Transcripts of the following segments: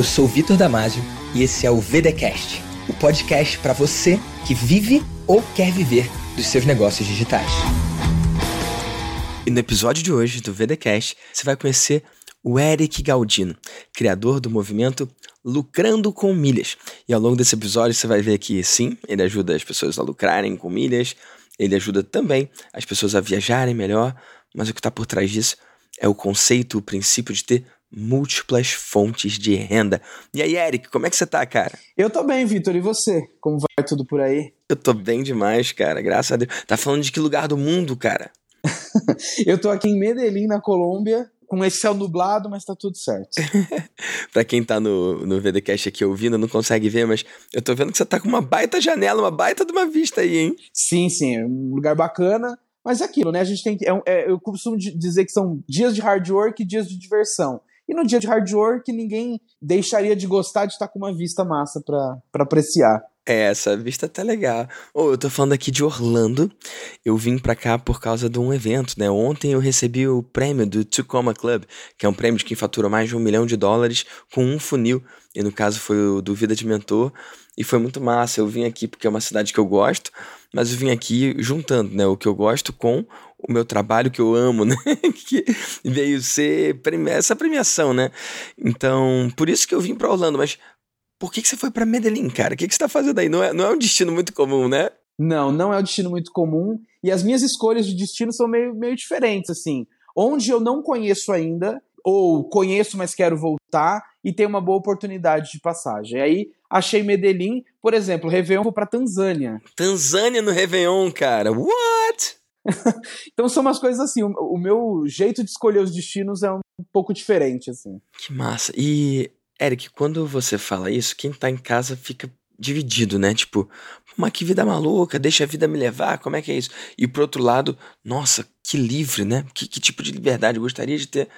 Eu sou Vitor Damasio e esse é o VDcast, o podcast para você que vive ou quer viver dos seus negócios digitais. E no episódio de hoje do VDcast, você vai conhecer o Eric Galdino, criador do movimento Lucrando com Milhas. E ao longo desse episódio você vai ver que sim, ele ajuda as pessoas a lucrarem com milhas, ele ajuda também as pessoas a viajarem melhor, mas o que está por trás disso é o conceito, o princípio de ter múltiplas fontes de renda. E aí, Eric, como é que você tá, cara? Eu tô bem, Vitor. E você? Como vai tudo por aí? Eu tô bem demais, cara. Graças a Deus. Tá falando de que lugar do mundo, cara? eu tô aqui em Medellín, na Colômbia, com esse céu nublado, mas tá tudo certo. pra quem tá no, no VDCast aqui ouvindo, não consegue ver, mas eu tô vendo que você tá com uma baita janela, uma baita de uma vista aí, hein? Sim, sim. É um lugar bacana. Mas é aquilo, né? A gente tem que. É, é, eu costumo dizer que são dias de hard work e dias de diversão. E no dia de hard work, ninguém deixaria de gostar de estar com uma vista massa para apreciar. É, essa vista tá legal. Oh, eu tô falando aqui de Orlando. Eu vim pra cá por causa de um evento, né? Ontem eu recebi o prêmio do Tacoma Club, que é um prêmio de quem fatura mais de um milhão de dólares com um funil. E no caso foi o do Vida de Mentor. E foi muito massa. Eu vim aqui porque é uma cidade que eu gosto, mas eu vim aqui juntando, né? O que eu gosto com o meu trabalho que eu amo, né? que veio ser essa premiação, né? Então, por isso que eu vim para Orlando, mas por que, que você foi para Medellín, cara? O que, que você tá fazendo aí? Não é, não é um destino muito comum, né? Não, não é um destino muito comum. E as minhas escolhas de destino são meio, meio diferentes, assim. Onde eu não conheço ainda, ou conheço, mas quero voltar, e tem uma boa oportunidade de passagem. Aí achei Medellín, por exemplo, Réveillon vou pra Tanzânia. Tanzânia no Réveillon, cara. What? então são umas coisas assim, o, meu jeito de escolher os destinos é um pouco diferente, assim. Que massa. E, Eric, quando você fala isso, quem tá em casa fica dividido, né? Tipo, mas que vida maluca, deixa a vida me levar, como é que é isso? E por outro lado, nossa, que livre, né? Que, que tipo de liberdade eu gostaria de ter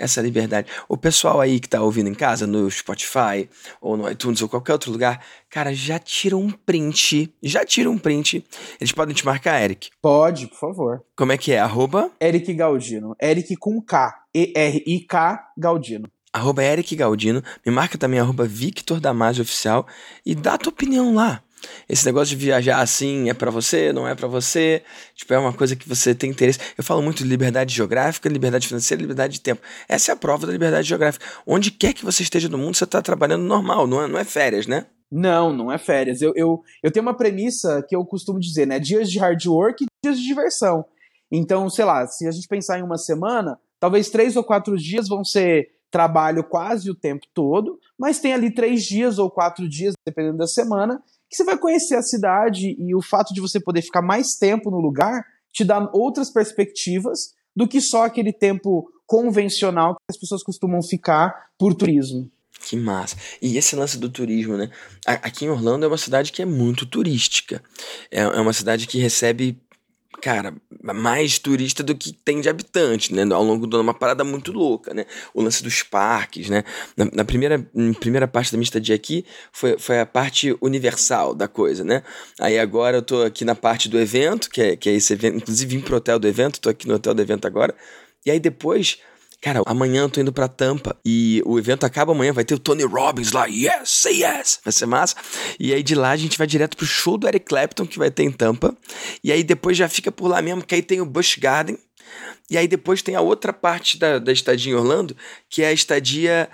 essa liberdade. O pessoal aí que tá ouvindo em casa, no Spotify, ou no iTunes, ou qualquer outro lugar, cara, já tira um print. Já tira um print. Eles podem te marcar, Eric? Pode, por favor. Como é que é? Arroba? Eric Galdino. Eric com K. E-R-I-K Galdino. Arroba Eric Galdino. Me marca também arroba Victor Damasio Oficial e dá a tua opinião lá. Esse negócio de viajar assim é para você, não é para você, tipo, é uma coisa que você tem interesse. Eu falo muito de liberdade geográfica, liberdade financeira, liberdade de tempo. Essa é a prova da liberdade geográfica. Onde quer que você esteja no mundo, você está trabalhando normal, não é, não é férias, né? Não, não é férias. Eu, eu, eu tenho uma premissa que eu costumo dizer, né? Dias de hard work e dias de diversão. Então, sei lá, se a gente pensar em uma semana, talvez três ou quatro dias vão ser trabalho quase o tempo todo, mas tem ali três dias ou quatro dias, dependendo da semana, que você vai conhecer a cidade e o fato de você poder ficar mais tempo no lugar te dá outras perspectivas do que só aquele tempo convencional que as pessoas costumam ficar por turismo. Que massa. E esse lance do turismo, né? Aqui em Orlando é uma cidade que é muito turística. É, é uma cidade que recebe cara, mais turista do que tem de habitante, né? Ao longo do ano, uma parada muito louca, né? O lance dos parques, né? Na, na primeira, na primeira parte da minha estadia aqui foi, foi a parte universal da coisa, né? Aí agora eu tô aqui na parte do evento, que é, que é esse evento, inclusive vim pro hotel do evento, tô aqui no hotel do evento agora. E aí depois Cara, amanhã eu tô indo pra Tampa e o evento acaba amanhã, vai ter o Tony Robbins lá, yes, say yes, vai ser massa. E aí de lá a gente vai direto pro show do Eric Clapton que vai ter em Tampa. E aí depois já fica por lá mesmo, que aí tem o Busch Garden. E aí depois tem a outra parte da, da estadia em Orlando, que é a estadia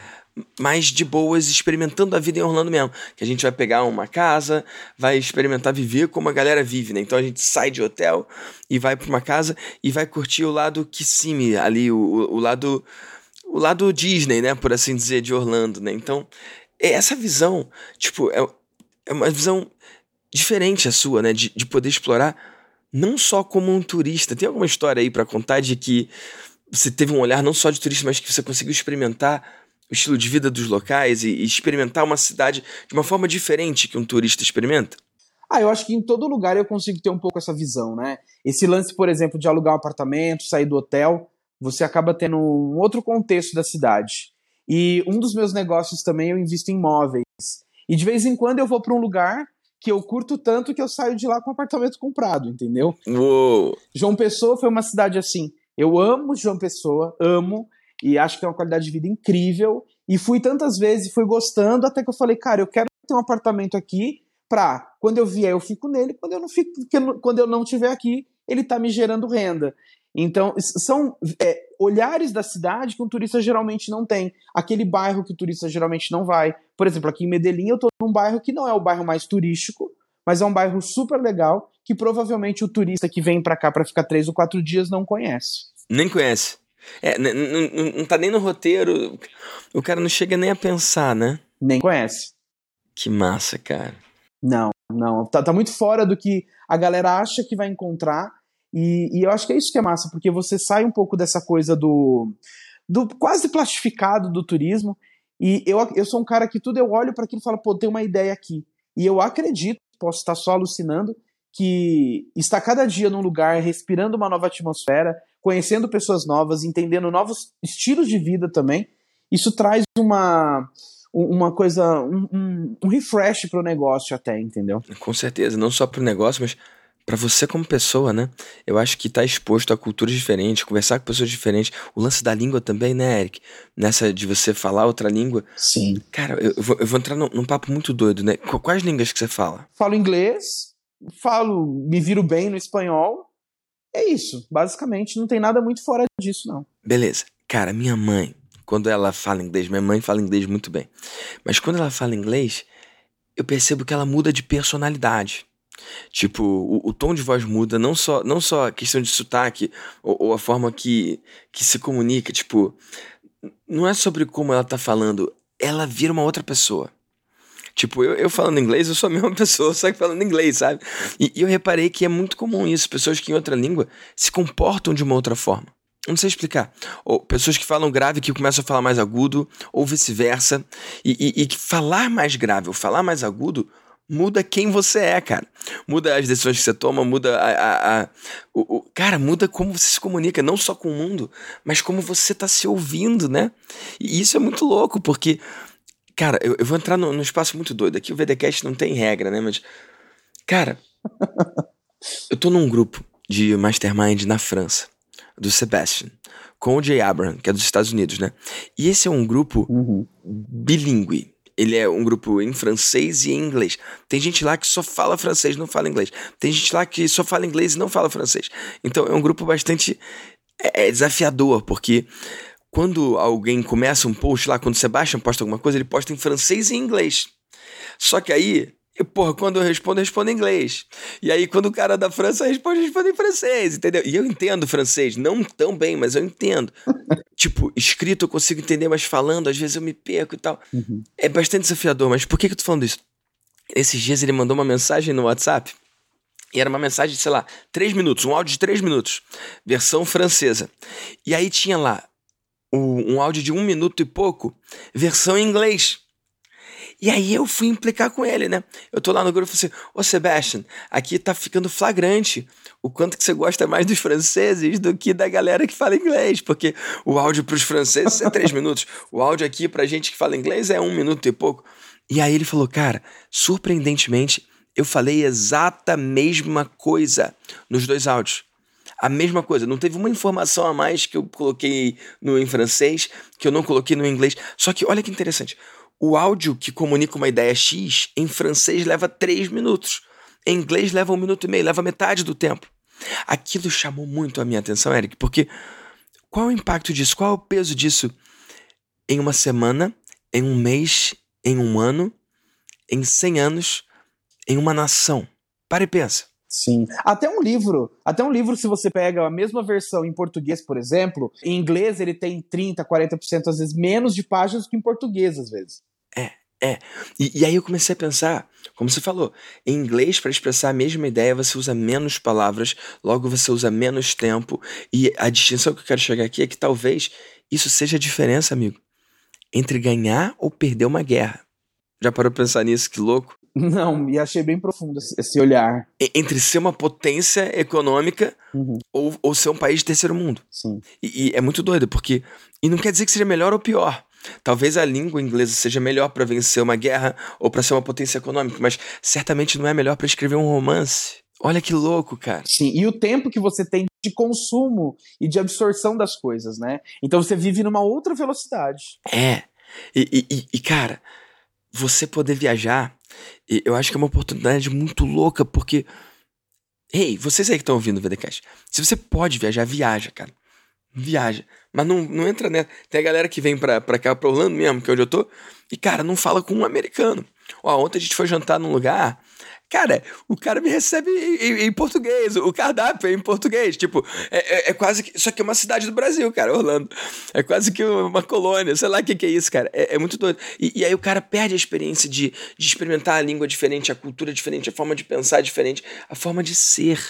mais de boas, experimentando a vida em Orlando mesmo. Que a gente vai pegar uma casa, vai experimentar viver como a galera vive, né? Então a gente sai de hotel e vai para uma casa e vai curtir o lado Kissimmee, ali, o, o, lado o lado Disney, né? Por assim dizer, de Orlando, né? Então, é essa visão, tipo, é, é uma visão diferente a sua, né? De, de poder explorar não só como um turista. Tem alguma história aí para contar de que você teve um olhar não só de turista, mas que você conseguiu experimentar o estilo de vida dos locais e, e experimentar uma cidade de uma forma diferente que um turista experimenta? Ah, eu acho que em todo lugar eu consigo ter um pouco essa visão, né? Esse lance, por exemplo, de alugar um apartamento, sair do hotel, você acaba tendo um outro contexto da cidade. E um dos meus negócios também eu invisto em imóveis. E de vez em quando eu vou para um lugar que eu curto tanto que eu saio de lá com um apartamento comprado, entendeu? Uou. João Pessoa foi uma cidade assim. Eu amo João Pessoa, amo e acho que tem uma qualidade de vida incrível. E fui tantas vezes, fui gostando, até que eu falei, cara, eu quero ter um apartamento aqui pra quando eu vier eu fico nele, quando eu não fico, quando eu não estiver aqui, ele tá me gerando renda. Então, são é, olhares da cidade que um turista geralmente não tem. Aquele bairro que o turista geralmente não vai. Por exemplo, aqui em Medellín eu tô num bairro que não é o bairro mais turístico, mas é um bairro super legal que provavelmente o turista que vem para cá para ficar três ou quatro dias não conhece. Nem conhece. É, não, não tá nem no roteiro, o cara não chega nem a pensar, né? Nem conhece. Que massa, cara. Não, não. Tá, tá muito fora do que a galera acha que vai encontrar. E, e eu acho que é isso que é massa, porque você sai um pouco dessa coisa do, do quase plastificado do turismo. E eu, eu sou um cara que tudo eu olho para aquilo e falo, pô, tem uma ideia aqui. E eu acredito, posso estar só alucinando, que está cada dia num lugar, respirando uma nova atmosfera, conhecendo pessoas novas, entendendo novos estilos de vida também, isso traz uma uma coisa, um, um, um refresh para o negócio até, entendeu? Com certeza, não só para o negócio, mas para você como pessoa, né? Eu acho que tá exposto a culturas diferentes, conversar com pessoas diferentes. O lance da língua também, né, Eric? Nessa de você falar outra língua. Sim. Cara, eu, eu, vou, eu vou, entrar num, num, papo muito doido, né? Quais línguas que você fala? Falo inglês, falo, me viro bem no espanhol. É isso, basicamente. Não tem nada muito fora disso, não. Beleza. Cara, minha mãe, quando ela fala inglês, minha mãe fala inglês muito bem. Mas quando ela fala inglês, eu percebo que ela muda de personalidade. Tipo, o, o, tom de voz muda, não só, não só a questão de sotaque ou, ou, a forma que, que se comunica. Tipo, não é sobre como ela tá falando, ela vira uma outra pessoa. Tipo, eu, eu falando inglês, eu sou a mesma pessoa, só que falando inglês, sabe? E, e eu reparei que é muito comum isso, pessoas que em outra língua se comportam de uma outra forma. Não sei explicar. Ou pessoas que falam grave que começam a falar mais agudo, ou vice-versa. E, e, e falar mais grave ou falar mais agudo muda quem você é, cara. Muda as decisões que você toma, muda a. a, a o, o, cara, muda como você se comunica, não só com o mundo, mas como você tá se ouvindo, né? E isso é muito louco, porque. Cara, eu, eu vou entrar num, num espaço muito doido. Aqui o VDCast não tem regra, né? Mas. Cara. eu tô num grupo de mastermind na França, do Sebastian, com o Jay Abraham, que é dos Estados Unidos, né? E esse é um grupo uhum. bilíngue ele é um grupo em francês e em inglês. Tem gente lá que só fala francês, não fala inglês. Tem gente lá que só fala inglês e não fala francês. Então é um grupo bastante é, é desafiador, porque quando alguém começa um post lá, quando o Sebastian posta alguma coisa, ele posta em francês e em inglês. Só que aí e, porra, quando eu respondo, eu respondo em inglês. E aí, quando o cara da França responde, eu respondo em francês, entendeu? E eu entendo francês, não tão bem, mas eu entendo. tipo, escrito eu consigo entender, mas falando, às vezes eu me perco e tal. Uhum. É bastante desafiador, mas por que, que eu tô falando isso? Esses dias ele mandou uma mensagem no WhatsApp. E era uma mensagem de, sei lá, três minutos, um áudio de três minutos, versão francesa. E aí tinha lá um áudio de um minuto e pouco, versão em inglês. E aí eu fui implicar com ele, né? Eu tô lá no grupo e falei assim, ô Sebastian, aqui tá ficando flagrante o quanto que você gosta mais dos franceses do que da galera que fala inglês, porque o áudio pros franceses é três minutos, o áudio aqui pra gente que fala inglês é um minuto e pouco. E aí ele falou, cara, surpreendentemente, eu falei exata mesma coisa nos dois áudios. A mesma coisa, não teve uma informação a mais que eu coloquei no em francês, que eu não coloquei no inglês. Só que olha que interessante. O áudio que comunica uma ideia X em francês leva três minutos. Em inglês leva um minuto e meio, leva metade do tempo. Aquilo chamou muito a minha atenção, Eric, porque qual é o impacto disso? Qual é o peso disso em uma semana, em um mês, em um ano, em cem anos, em uma nação? Para e pensa. Sim. Até um livro, até um livro, se você pega a mesma versão em português, por exemplo, em inglês ele tem 30, 40% às vezes menos de páginas que em português, às vezes. É, é. E, e aí eu comecei a pensar, como você falou, em inglês, para expressar a mesma ideia, você usa menos palavras, logo você usa menos tempo. E a distinção que eu quero chegar aqui é que talvez isso seja a diferença, amigo, entre ganhar ou perder uma guerra. Já parou pra pensar nisso? Que louco? Não, e achei bem profundo esse olhar. Entre ser uma potência econômica uhum. ou, ou ser um país de terceiro mundo. Sim. E, e, é muito doido, porque. E não quer dizer que seja melhor ou pior. Talvez a língua inglesa seja melhor para vencer uma guerra ou para ser uma potência econômica, mas certamente não é melhor para escrever um romance. Olha que louco, cara. Sim, e o tempo que você tem de consumo e de absorção das coisas, né? Então você vive numa outra velocidade. É. E, e, e, cara, você poder viajar, eu acho que é uma oportunidade muito louca, porque. Ei, vocês aí que estão ouvindo o VDCast, se você pode viajar, viaja, cara. Viaja. Mas não, não entra nessa. Tem a galera que vem pra, pra cá, pra Orlando mesmo, que é onde eu tô, e, cara, não fala com um americano. Ó, ontem a gente foi jantar num lugar Cara, o cara me recebe em, em, português, o cardápio é em português. Tipo, é, é, é, quase que. Isso aqui é uma cidade do Brasil, cara, Orlando. É quase que uma colônia, sei lá o que, que é isso, cara. É, é muito doido. E, e, aí o cara perde a experiência de, de experimentar a língua diferente, a cultura diferente, a forma de pensar diferente, a forma de ser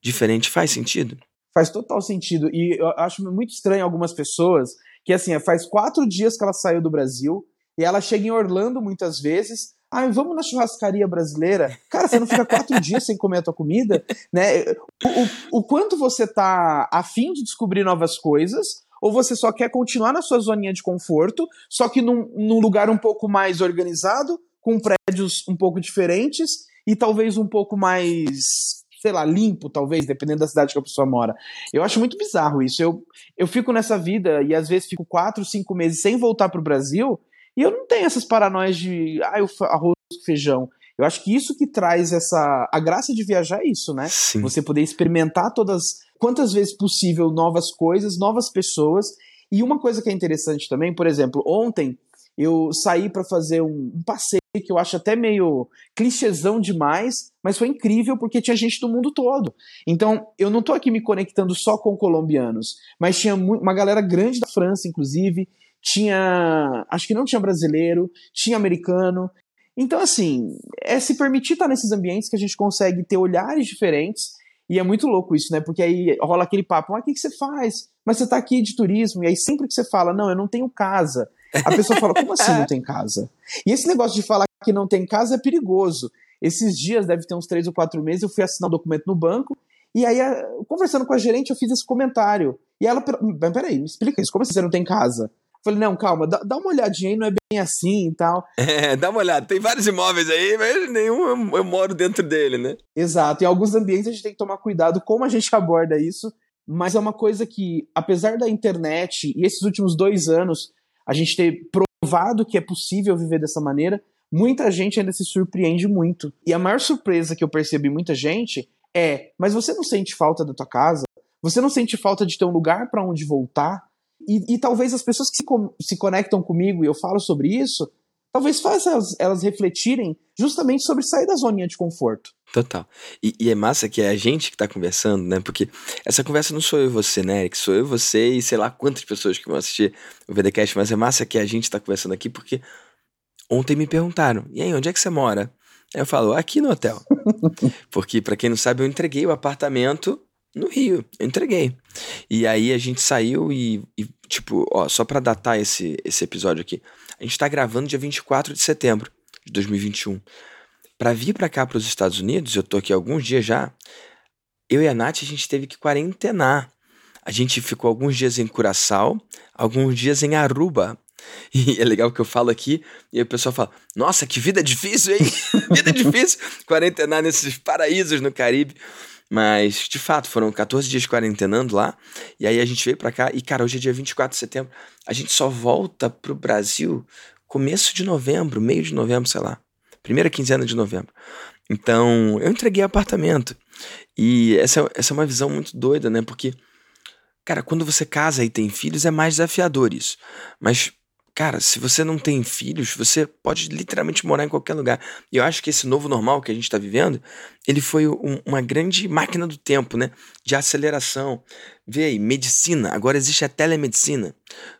diferente. Faz sentido? Faz total sentido. E eu acho muito estranho algumas pessoas que, assim, faz quatro dias que ela saiu do Brasil e ela chega em Orlando muitas vezes ah, vamos na churrascaria brasileira. Cara, você não fica quatro dias sem comer a tua comida, né? O, o, o quanto você tá afim de descobrir novas coisas, ou você só quer continuar na sua zoninha de conforto, só que num, num lugar um pouco mais organizado, com prédios um pouco diferentes e talvez um pouco mais sei lá, limpo, talvez, dependendo da cidade que a pessoa mora. Eu acho muito bizarro isso. Eu, eu fico nessa vida e às vezes fico quatro, cinco meses sem voltar pro Brasil e eu não tenho essas paranoias de ah, arroz com feijão. Eu acho que isso que traz essa. A graça de viajar é isso, né? Sim. Você poder experimentar todas. Quantas vezes possível novas coisas, novas pessoas. E uma coisa que é interessante também, por exemplo, ontem eu saí para fazer um, um, passeio que eu acho até meio clichêzão demais, mas foi incrível porque tinha gente do mundo todo. Então, eu não tô aqui me conectando só com colombianos, mas tinha uma galera grande da França, inclusive, tinha. Acho que não tinha brasileiro, tinha americano. Então, assim, é se permitir estar nesses ambientes que a gente consegue ter olhares diferentes. E é muito louco isso, né? Porque aí rola aquele papo, ah, o que, que você faz? Mas você tá aqui de turismo, e aí sempre que você fala, não, eu não tenho casa. A pessoa fala, como assim não tem casa? E esse negócio de falar que não tem casa é perigoso. Esses dias, deve ter uns três ou quatro meses, eu fui assinar um documento no banco, e aí, conversando com a gerente, eu fiz esse comentário. E ela, peraí, me explica isso, como assim você não tem casa? Falei, não, calma, dá, dá, uma olhadinha aí, não é bem assim e tal. É, dá uma olhada. Tem vários imóveis aí, mas nenhum eu, eu moro dentro dele, né? Exato. Em alguns ambientes a gente tem que tomar cuidado como a gente aborda isso, mas é uma coisa que, apesar da internet e esses últimos dois anos, a gente ter provado que é possível viver dessa maneira, muita gente ainda se surpreende muito. E a maior surpresa que eu percebi muita gente é: mas você não sente falta da tua casa? Você não sente falta de ter um lugar para onde voltar? E, e talvez as pessoas que se, se conectam comigo e eu falo sobre isso, talvez faça elas, elas, refletirem justamente sobre sair da zoninha de conforto. Total. E, e, é massa que é a gente que tá conversando, né? Porque essa conversa não sou eu e você, né, Eric? Sou eu, você e sei lá quantas pessoas que vão assistir o VDCast, mas é massa que a gente tá conversando aqui porque ontem me perguntaram: e aí, onde é que você mora? Aí eu falo: aqui no hotel. porque, para quem não sabe, eu entreguei o apartamento no Rio, eu entreguei. E aí a gente saiu e, e, tipo, ó, só pra datar esse, esse episódio aqui, a gente tá gravando dia 24 de setembro de 2021. Pra vir pra cá, pros Estados Unidos, eu tô aqui alguns dias já, eu e a Nath, a gente teve que quarentenar. A gente ficou alguns dias em Curaçao, alguns dias em Aruba. E é legal que eu falo aqui e o pessoal fala: Nossa, que vida difícil, hein? vida difícil quarentenar nesses paraísos no Caribe. Mas, de fato, foram 14 dias quarentenando lá. E aí a gente veio para cá. E, cara, hoje é dia 24 de setembro. A gente só volta pro Brasil começo de novembro, meio de novembro, sei lá. Primeira quinzena de novembro. Então, eu entreguei apartamento. E essa, essa é uma visão muito doida, né? Porque, cara, quando você casa e tem filhos, é mais desafiador isso. Mas Cara, se você não tem filhos, você pode literalmente morar em qualquer lugar. E eu acho que esse novo normal que a gente está vivendo, ele foi um, uma grande máquina do tempo, né? De aceleração. Vê aí, medicina. Agora existe a telemedicina.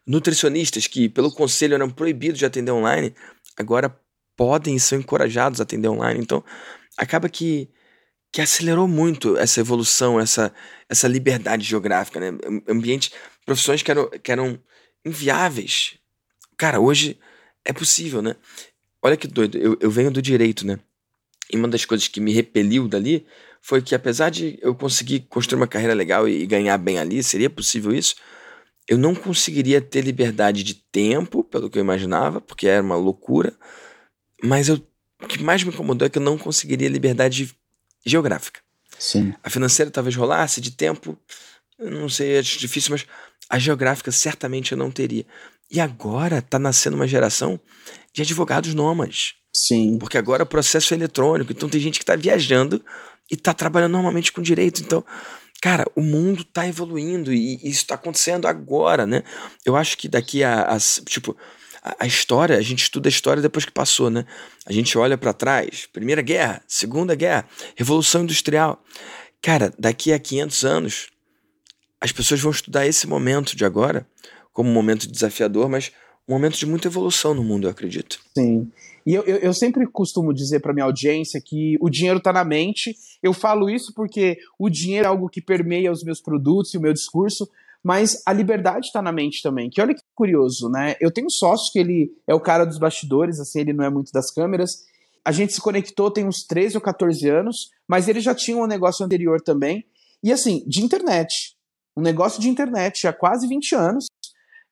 Nutricionistas que, pelo conselho, eram proibidos de atender online, agora podem e são encorajados a atender online. Então, acaba que, que acelerou muito essa evolução, essa, essa liberdade geográfica, né? Ambientes, profissões que eram, que eram inviáveis Cara, hoje é possível, né? Olha que doido, eu, eu venho do direito, né? E uma das coisas que me repeliu dali foi que, apesar de eu conseguir construir uma carreira legal e, ganhar bem ali, seria possível isso, eu não conseguiria ter liberdade de tempo, pelo que eu imaginava, porque era uma loucura. Mas eu, o que mais me incomodou é que eu não conseguiria liberdade geográfica. Sim. A financeira talvez rolasse, de tempo, não sei, é difícil, mas a geográfica certamente eu não teria. E agora tá nascendo uma geração de advogados nômades. Sim. Porque agora o processo é eletrônico, então tem gente que tá viajando e tá trabalhando normalmente com direito. Então, cara, o mundo tá evoluindo e isso tá acontecendo agora, né? Eu acho que daqui a, a tipo, a, a, história, a gente estuda a história depois que passou, né? A gente olha para trás, Primeira Guerra, Segunda Guerra, Revolução Industrial. Cara, daqui a 500 anos, as pessoas vão estudar esse momento de agora como um momento desafiador, mas um momento de muita evolução no mundo, eu acredito. Sim. E eu, eu, eu sempre costumo dizer para minha audiência que o dinheiro está na mente. Eu falo isso porque o dinheiro é algo que permeia os meus produtos e o meu discurso, mas a liberdade está na mente também. Que olha que curioso, né? Eu tenho um sócio que ele é o cara dos bastidores, assim, ele não é muito das câmeras. A gente se conectou tem uns 13 ou 14 anos, mas ele já tinha um negócio anterior também. E assim, de internet. Um negócio de internet há quase 20 anos.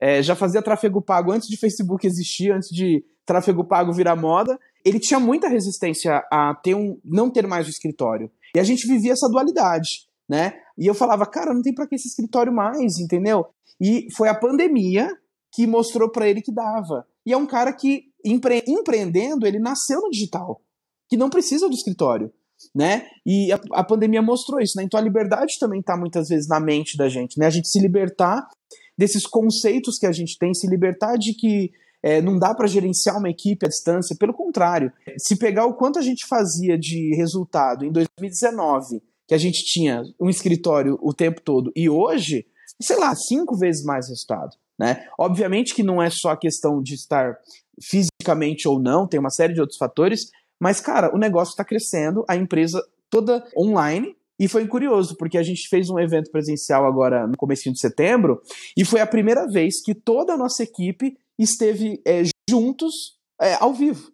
É, já fazia tráfego pago antes de Facebook existir, antes de tráfego pago virar moda. Ele tinha muita resistência a ter um, não ter mais o escritório. E a gente vivia essa dualidade né? E eu falava, cara, não tem para que esse escritório mais, entendeu? E foi a pandemia que mostrou para ele que dava. E é um cara que, empre empreendendo, ele nasceu no digital, que não precisa do escritório, né? E a, a pandemia mostrou isso, né? Então a liberdade também está muitas vezes na mente da gente, né? A gente se libertar desses conceitos que a gente tem, se libertar de que é, não dá para gerenciar uma equipe à distância, pelo contrário. Se pegar o quanto a gente fazia de resultado em 2019 que a gente tinha um escritório o tempo todo e hoje, sei lá, cinco vezes mais resultado. Né? Obviamente que não é só a questão de estar fisicamente ou não, tem uma série de outros fatores, mas, cara, o negócio está crescendo, a empresa toda online, e foi curioso, porque a gente fez um evento presencial agora no começo de setembro, e foi a primeira vez que toda a nossa equipe esteve é, juntos é, ao vivo.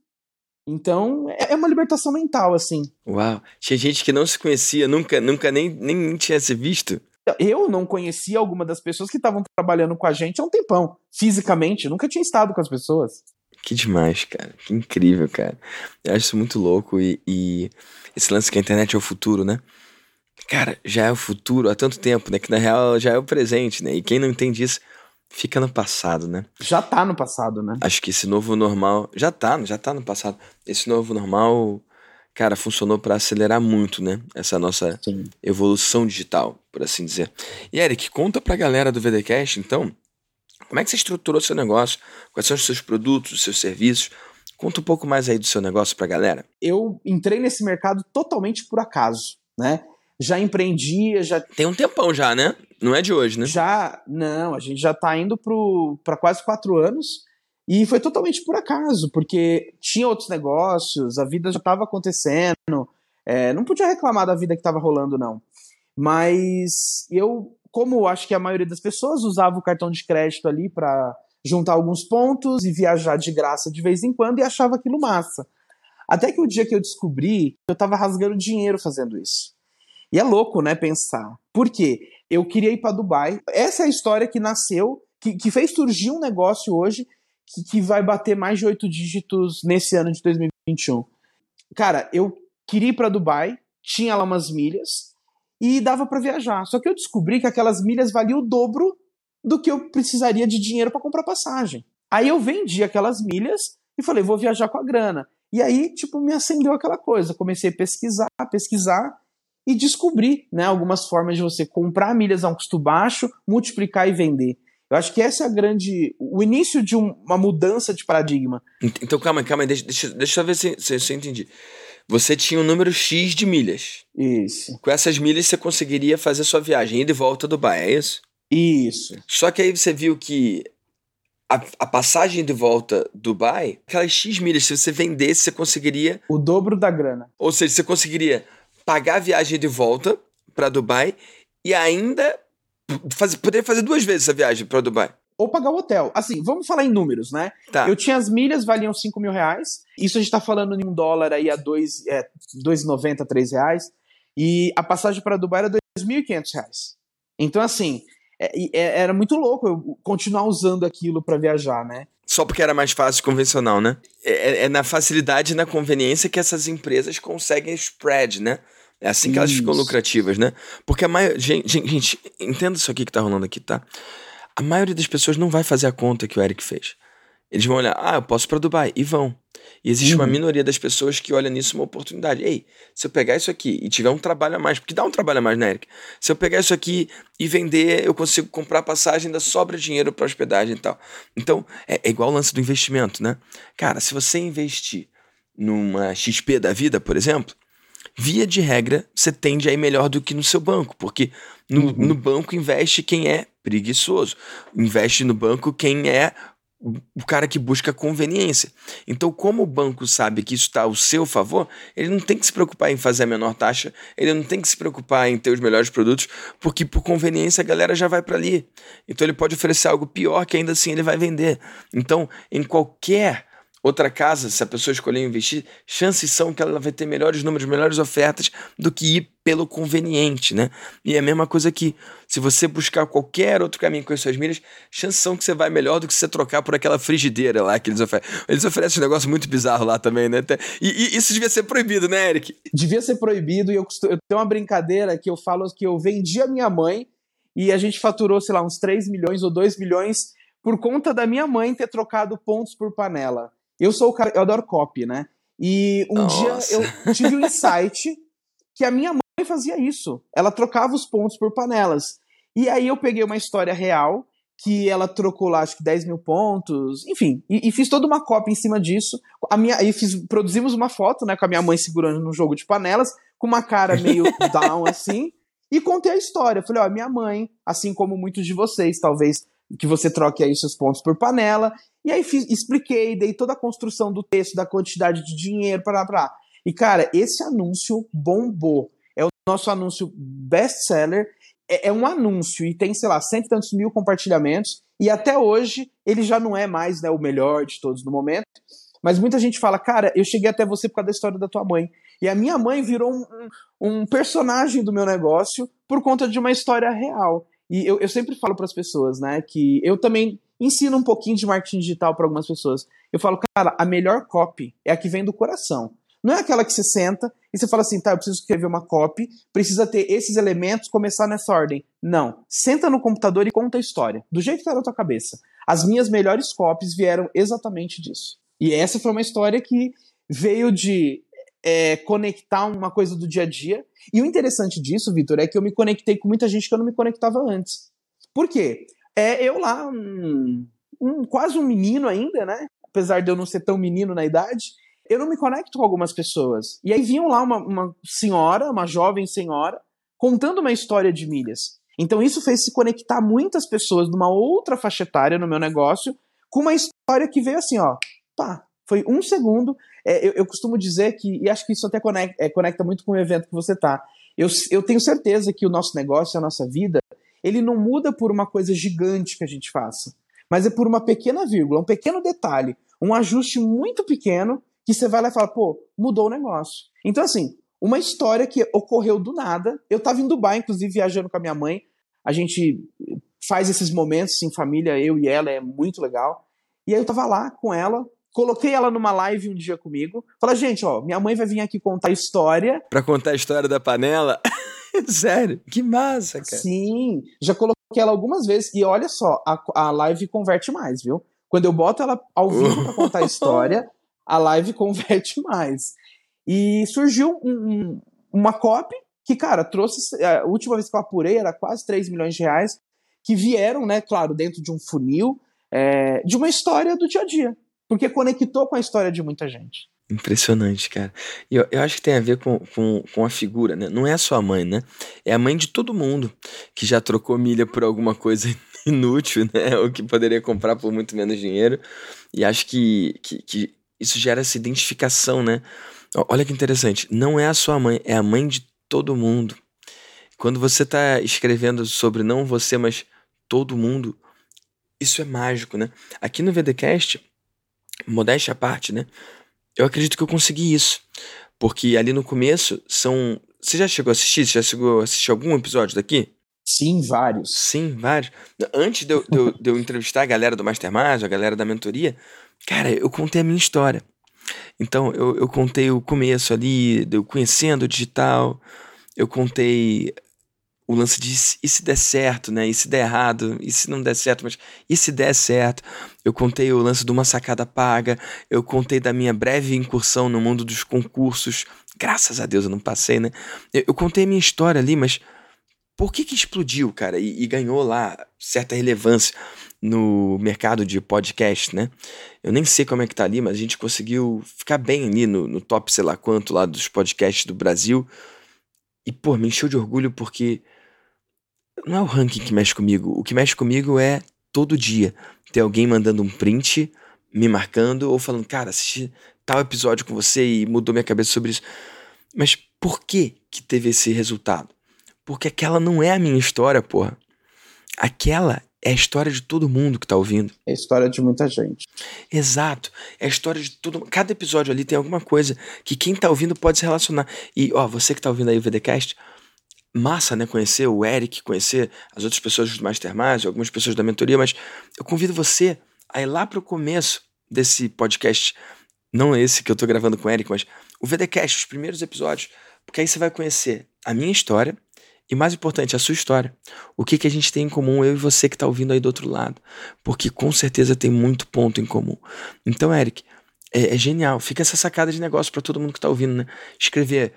Então, é, é uma libertação mental, assim. Uau. Tinha gente que não se conhecia, nunca, nunca nem, nem tinha se visto. Eu não conhecia alguma das pessoas que estavam trabalhando com a gente há um tempão. Fisicamente, nunca tinha estado com as pessoas. Que demais, cara. Que incrível, cara. Eu acho isso muito louco. E, e esse lance que a internet é o futuro, né? Cara, já é o futuro há tanto tempo, né? Que na real já é o presente, né? E quem não entende isso fica no passado, né? Já tá no passado, né? Acho que esse novo normal. Já tá, já tá no passado. Esse novo normal, cara, funcionou para acelerar muito, né? Essa nossa Sim. evolução digital, por assim dizer. E Eric, conta pra galera do VDCast, então, como é que você estruturou seu negócio? Quais são os seus produtos, os seus serviços? Conta um pouco mais aí do seu negócio pra galera. Eu entrei nesse mercado totalmente por acaso, né? Já empreendia, já. Tem um tempão já, né? Não é de hoje, né? Já, não, a gente já está indo para quase quatro anos e foi totalmente por acaso, porque tinha outros negócios, a vida já estava acontecendo, é, não podia reclamar da vida que estava rolando, não. Mas eu, como acho que a maioria das pessoas usava o cartão de crédito ali para juntar alguns pontos e viajar de graça de vez em quando e achava aquilo massa. Até que o dia que eu descobri, eu estava rasgando dinheiro fazendo isso. E é louco, né, pensar. Por quê? eu queria ir para Dubai. Essa é a história que nasceu, que, que fez surgir um negócio hoje que, que vai bater mais de oito dígitos nesse ano de 2021. Cara, eu queria ir para Dubai, tinha lá umas milhas e dava para viajar. Só que eu descobri que aquelas milhas valiam o dobro do que eu precisaria de dinheiro para comprar passagem. Aí eu vendi aquelas milhas e falei, vou viajar com a grana. E aí, tipo, me acendeu aquela coisa. Comecei a pesquisar, pesquisar e descobrir né, algumas formas de você comprar milhas a um custo baixo, multiplicar e vender. Eu acho que essa é a grande. o início de um, uma mudança de paradigma. Então, calma, calma, deixa, deixa, deixa eu ver se, se, se eu entendi. Você tinha um número X de milhas. Isso. Com essas milhas você conseguiria fazer sua viagem ida e volta do Dubai, é isso? Isso. Só que aí você viu que a, a, passagem de volta do Dubai, aquelas X milhas, se você vendesse, você conseguiria. O dobro da grana. Ou seja, você conseguiria pagar a viagem de volta para Dubai e ainda fazer, poder fazer duas vezes essa viagem para Dubai. Ou pagar o hotel. Assim, vamos falar em números, né? Tá. Eu tinha as milhas, valiam 5 mil reais. Isso a gente tá falando em um dólar aí a 2,90, é, 2,90, 3 reais. E a passagem para Dubai era 2.500 reais. Então, assim, é, é, era muito louco eu continuar usando aquilo para viajar, né? Só porque era mais fácil convencional, né? É, é, é na facilidade e na conveniência que essas empresas conseguem spread, né? É assim que isso. elas ficam lucrativas, né? Porque a maioria. Gente, gente, entenda isso aqui que tá rolando aqui, tá? a maioria das pessoas não vai fazer a conta que o Eric fez. Eles vão olhar, ah, eu posso para Dubai, e vão. E existe uhum. uma minoria das pessoas que olha nisso uma oportunidade. Ei, se eu pegar isso aqui e tiver um trabalho a mais, porque dá um trabalho a mais, né, Eric? Se eu pegar isso aqui e vender, eu consigo comprar passagem, ainda sobra dinheiro para hospedagem e tal. Então, é, é igual o lance do investimento, né? Cara, se você investir numa XP da vida, por exemplo, via de regra, você tende a ir melhor do que no seu banco, porque no, uhum. no banco investe quem é preguiçoso, investe no banco quem é o cara que busca conveniência. Então, como o banco sabe que isso está ao seu favor, ele não tem que se preocupar em fazer a menor taxa, ele não tem que se preocupar em ter os melhores produtos, porque por conveniência a galera já vai para ali. Então, ele pode oferecer algo pior que ainda assim ele vai vender. Então, em qualquer outra casa, se a pessoa escolher investir, chances são que ela vai ter melhores números, melhores ofertas do que ir pelo conveniente, né? E é a mesma coisa aqui. Se você buscar qualquer outro caminho com as suas milhas, chances são que você vai melhor do que você trocar por aquela frigideira lá que eles oferecem. Eles oferecem um negócio muito bizarro lá também, né? E, e isso devia ser proibido, né, Eric? Devia ser proibido e eu, costumo, eu tenho uma brincadeira que eu falo que eu vendi a minha mãe e a gente faturou, sei lá, uns 3 milhões ou 2 milhões por conta da minha mãe ter trocado pontos por panela. Eu sou o cara, eu adoro copy, né? E um Nossa. dia eu tive um insight que a minha mãe fazia isso. Ela trocava os pontos por panelas. E aí eu peguei uma história real, que ela trocou lá, acho que 10 mil pontos, enfim, e, e fiz toda uma cópia em cima disso. A minha, aí fiz, produzimos uma foto, né, com a minha mãe segurando no jogo de panelas, com uma cara meio down assim, e contei a história. Falei, ó, minha mãe, assim como muitos de vocês, talvez que você troque aí seus pontos por panela. E aí fiz, expliquei, dei toda a construção do texto, da quantidade de dinheiro, para lá. E cara, esse anúncio bombou. É o nosso anúncio best-seller. É, é, um anúncio e tem, sei lá, cento e tantos mil compartilhamentos. E até hoje ele já não é mais né, o melhor de todos no momento. Mas muita gente fala, cara, eu cheguei até você por causa da história da tua mãe. E a minha mãe virou um, um, um personagem do meu negócio por conta de uma história real. E eu, eu sempre falo para as pessoas, né, que eu também ensino um pouquinho de marketing digital para algumas pessoas. Eu falo, cara, a melhor copy é a que vem do coração. Não é aquela que você senta e você fala assim, tá, eu preciso escrever uma copy, precisa ter esses elementos, começar nessa ordem. Não. Senta no computador e conta a história, do jeito que tá na tua cabeça. As minhas melhores copies vieram exatamente disso. E essa foi uma história que veio de é, conectar uma coisa do dia a dia. E o interessante disso, Vitor, é que eu me conectei com muita gente que eu não me conectava antes. Por quê? É eu lá, um, um, quase um menino ainda, né? Apesar de eu não ser tão menino na idade, eu não me conecto com algumas pessoas. E aí vinham lá uma, uma senhora, uma jovem senhora, contando uma história de milhas. Então isso fez se conectar muitas pessoas de uma outra faixa etária no meu negócio com uma história que veio assim, ó, pá, foi um segundo. É, eu, eu, costumo dizer que, e acho que isso até conecta, é, conecta muito com o evento que você está. Eu, eu tenho certeza que o nosso negócio, a nossa vida, ele não muda por uma coisa gigante que a gente faça, mas é por uma pequena vírgula, um pequeno detalhe, um ajuste muito pequeno que você vai lá e fala, pô, mudou o negócio. Então, assim, uma história que ocorreu do nada. Eu estava em Dubai, inclusive, viajando com a minha mãe. A gente faz esses momentos em família, eu e ela, é muito legal. E aí eu tava lá com ela, Coloquei ela numa live um dia comigo. Fala, gente, ó, minha mãe vai vir aqui contar a história. Pra contar a história da panela? Sério? Que massa, cara. Sim, já coloquei ela algumas vezes. E olha só, a, a live converte mais, viu? Quando eu boto ela ao vivo pra contar a história, a live converte mais. E surgiu um, um, uma copy que, cara, trouxe. A última vez que eu apurei era quase 3 milhões de reais, que vieram, né, claro, dentro de um funil, é, de uma história do dia a dia porque conectou com a história de muita gente. Impressionante, cara. E eu, eu, acho que tem a ver com, com, com a figura, né? Não é a sua mãe, né? É a mãe de todo mundo que já trocou milha por alguma coisa inútil, né? Ou que poderia comprar por muito menos dinheiro. E acho que, que, que isso gera essa identificação, né? Olha que interessante. Não é a sua mãe, é a mãe de todo mundo. Quando você está escrevendo sobre não você, mas todo mundo, isso é mágico, né? Aqui no VDCast, modéstia à parte, né? Eu acredito que eu consegui isso. Porque ali no começo são. Você já chegou a assistir? Você já chegou a assistir algum episódio daqui? Sim, vários. Sim, vários. Antes de eu, de eu, de eu entrevistar a galera do Mastermind, a galera da mentoria, cara, eu contei a minha história. Então, eu, eu contei o começo ali, eu conhecendo o digital, eu contei o lance de e se der certo, né? E se der errado, e se não der certo, mas e se der certo? Eu contei o lance de uma sacada paga, eu contei da minha breve incursão no mundo dos concursos. Graças a Deus eu não passei, né? Eu, eu contei a minha história ali, mas por que que explodiu, cara? E, e ganhou lá certa relevância no mercado de podcast, né? Eu nem sei como é que tá ali, mas a gente conseguiu ficar bem ali no, no top sei lá quanto lá dos podcasts do Brasil. E, pô, me encheu de orgulho porque não é o ranking que mexe comigo. O que mexe comigo é todo dia ter alguém mandando um print, me marcando ou falando, cara, assisti tal episódio com você e mudou minha cabeça sobre isso. Mas por que que teve esse resultado? Porque aquela não é a minha história, porra. Aquela é a história de todo mundo que tá ouvindo. É a história de muita gente. Exato. É a história de todo Cada episódio ali tem alguma coisa que quem tá ouvindo pode se relacionar. E, ó, você que tá ouvindo aí o VDcast, massa, né? Conhecer o Eric, conhecer as outras pessoas do Mastermind, algumas pessoas da mentoria, mas eu convido você a ir lá pro começo desse podcast. Não esse que eu tô gravando com o Eric, mas o VDcast, os primeiros episódios. Porque aí você vai conhecer a minha história e, mais importante, a sua história. O que, que a gente tem em comum, eu e você que tá ouvindo aí do outro lado. Porque com certeza tem muito ponto em comum. Então, Eric, é, é genial. Fica essa sacada de negócio para todo mundo que tá ouvindo, né? Escrever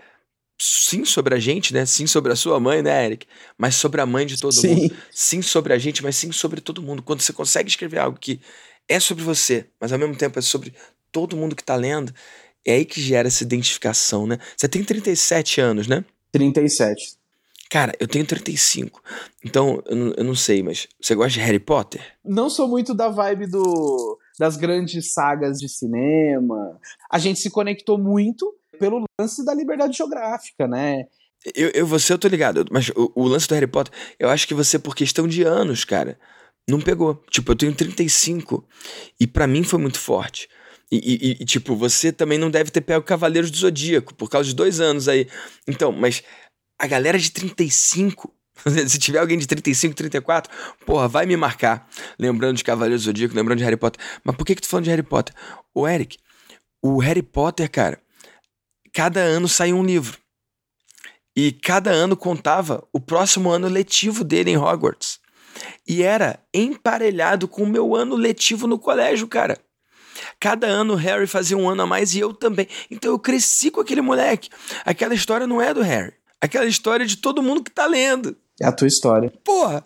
sim sobre a gente, né? Sim sobre a sua mãe, né, Eric? Mas sobre a mãe de todo sim. mundo. Sim sobre a gente, mas sim sobre todo mundo. Quando você consegue escrever algo que é sobre você, mas ao mesmo tempo é sobre todo mundo que tá lendo, é aí que gera essa identificação, né? Você tem 37 anos, né? 37. Cara, eu tenho 35. Então, eu não, eu não sei, mas você gosta de Harry Potter? Não sou muito da vibe do das grandes sagas de cinema. A gente se conectou muito pelo lance da liberdade geográfica, né? Eu, eu você, eu tô ligado, mas o, o, lance do Harry Potter, eu acho que você, por questão de anos, cara, não pegou. Tipo, eu tenho 35 e para mim foi muito forte. E, e, e, tipo, você também não deve ter pego Cavaleiros do Zodíaco, por causa de dois anos aí. Então, mas a galera de 35 se tiver alguém de 35, 34, porra, vai me marcar. Lembrando de Cavaleiros do Zodíaco, lembrando de Harry Potter. Mas por que que tu falando de Harry Potter? O Eric, o Harry Potter, cara, cada ano saiu um livro. E cada ano contava o próximo ano letivo dele em Hogwarts. E era emparelhado com o meu ano letivo no colégio, cara. Cada ano o Harry fazia um ano a mais e eu também. Então eu cresci com aquele moleque. Aquela história não é do Harry. Aquela história é de todo mundo que tá lendo. É a tua história. Porra!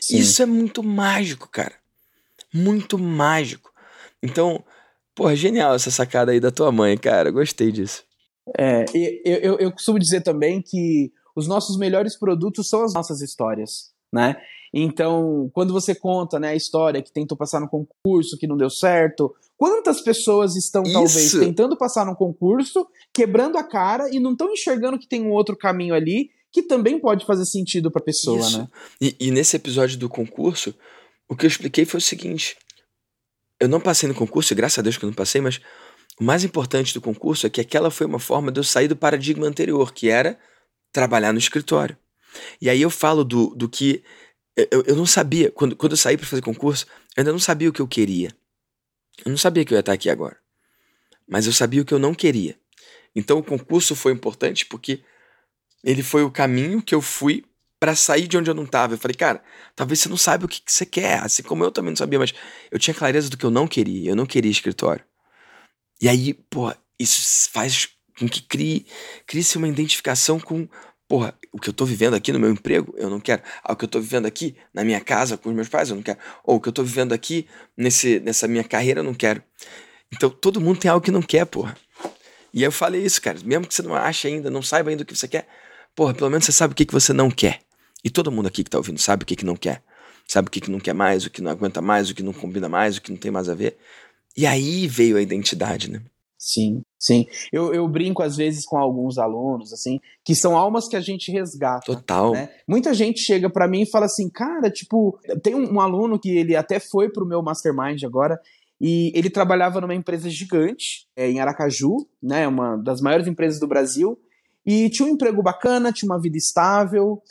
Sim. Isso é muito mágico, cara. Muito mágico. Então, porra, genial essa sacada aí da tua mãe, cara. Gostei disso. É, eu, eu, eu costumo dizer também que os nossos melhores produtos são as nossas histórias, né? Então, quando você conta né, a história que tentou passar no concurso, que não deu certo, quantas pessoas estão, Isso. talvez, tentando passar no concurso, quebrando a cara e não estão enxergando que tem um outro caminho ali que também pode fazer sentido para a pessoa, Isso. né? E, e nesse episódio do concurso, o que eu expliquei foi o seguinte: eu não passei no concurso, e graças a Deus que eu não passei, mas o mais importante do concurso é que aquela foi uma forma de eu sair do paradigma anterior, que era trabalhar no escritório. E aí eu falo do, do que eu, eu não sabia, quando, quando eu saí para fazer concurso, eu ainda não sabia o que eu queria. Eu não sabia que eu ia estar aqui agora. Mas eu sabia o que eu não queria. Então o concurso foi importante porque ele foi o caminho que eu fui para sair de onde eu não tava. Eu falei, cara, talvez você não saiba o que, que você quer, assim como eu também não sabia, mas eu tinha clareza do que eu não queria. Eu não queria escritório. E aí, pô, isso faz com que crie, crie-se uma identificação com, porra, o que eu tô vivendo aqui no meu emprego, eu não quero. Ah, o que eu tô vivendo aqui na minha casa com os meus pais, eu não quero. Ou o que eu tô vivendo aqui nesse, nessa minha carreira, eu não quero. Então, todo mundo tem algo que não quer, porra. E eu falei isso, cara. Mesmo que você não ache ainda, não saiba ainda o que você quer, porra, pelo menos você sabe o que, que você não quer. E todo mundo aqui que tá ouvindo sabe o que, que não quer. Sabe o que, que não quer mais, o que não aguenta mais, o que não combina mais, o que não tem mais a ver. E aí veio a identidade, né? Sim, sim. Eu, eu brinco às vezes com alguns alunos, assim, que são almas que a gente resgata. Total. Né? Muita gente chega para mim e fala assim, cara, tipo, tem um, um aluno que ele até foi pro meu mastermind agora, e ele trabalhava numa empresa gigante é, em Aracaju, né, uma das maiores empresas do Brasil, e tinha um emprego bacana, tinha uma vida estável,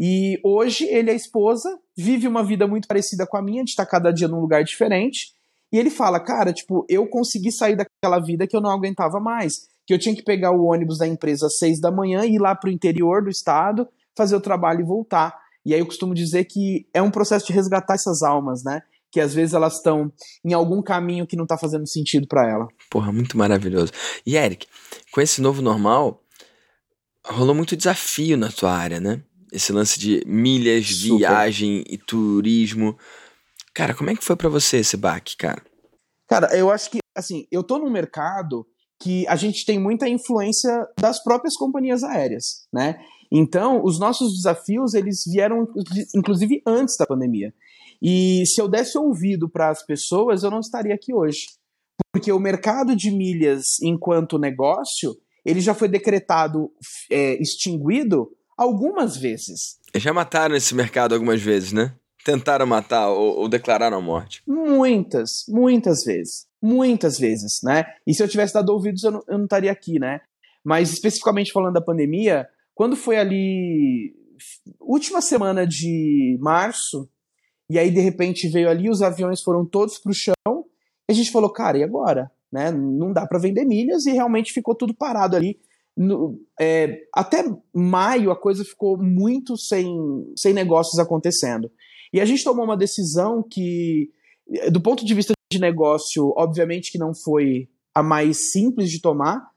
e hoje ele e a esposa vive uma vida muito parecida com a minha, de estar cada dia num lugar diferente, e ele fala, cara, tipo, eu consegui sair daquela vida que eu não aguentava mais. Que eu tinha que pegar o ônibus da empresa às seis da manhã e ir lá pro interior do estado, fazer o trabalho e voltar. E aí eu costumo dizer que é um processo de resgatar essas almas, né? Que às vezes elas estão em algum caminho que não está fazendo sentido para ela. Porra, muito maravilhoso. E Eric, com esse novo normal, rolou muito desafio na tua área, né? Esse lance de milhas, Super. viagem e turismo. Cara, como é que foi para você esse baque, cara? Cara, eu acho que, assim, eu tô num mercado que a gente tem muita influência das próprias companhias aéreas, né? Então, os nossos desafios, eles vieram, inclusive, antes da pandemia. E se eu desse ouvido para as pessoas, eu não estaria aqui hoje. Porque o mercado de milhas enquanto negócio, ele já foi decretado é, extinguido algumas vezes. Já mataram esse mercado algumas vezes, né? Tentaram matar ou, ou declararam a morte. Muitas, muitas vezes. Muitas vezes, né? E se eu tivesse dado ouvidos, eu não, eu não estaria aqui, né? Mas especificamente falando da pandemia, quando foi ali última semana de março, e aí de repente veio ali, os aviões foram todos para o chão, e a gente falou, cara, e agora? Né? Não dá para vender milhas e realmente ficou tudo parado ali. No, é, até maio a coisa ficou muito sem, sem negócios acontecendo. E a gente tomou uma decisão que, do ponto de vista de negócio, obviamente que não foi a mais simples de tomar,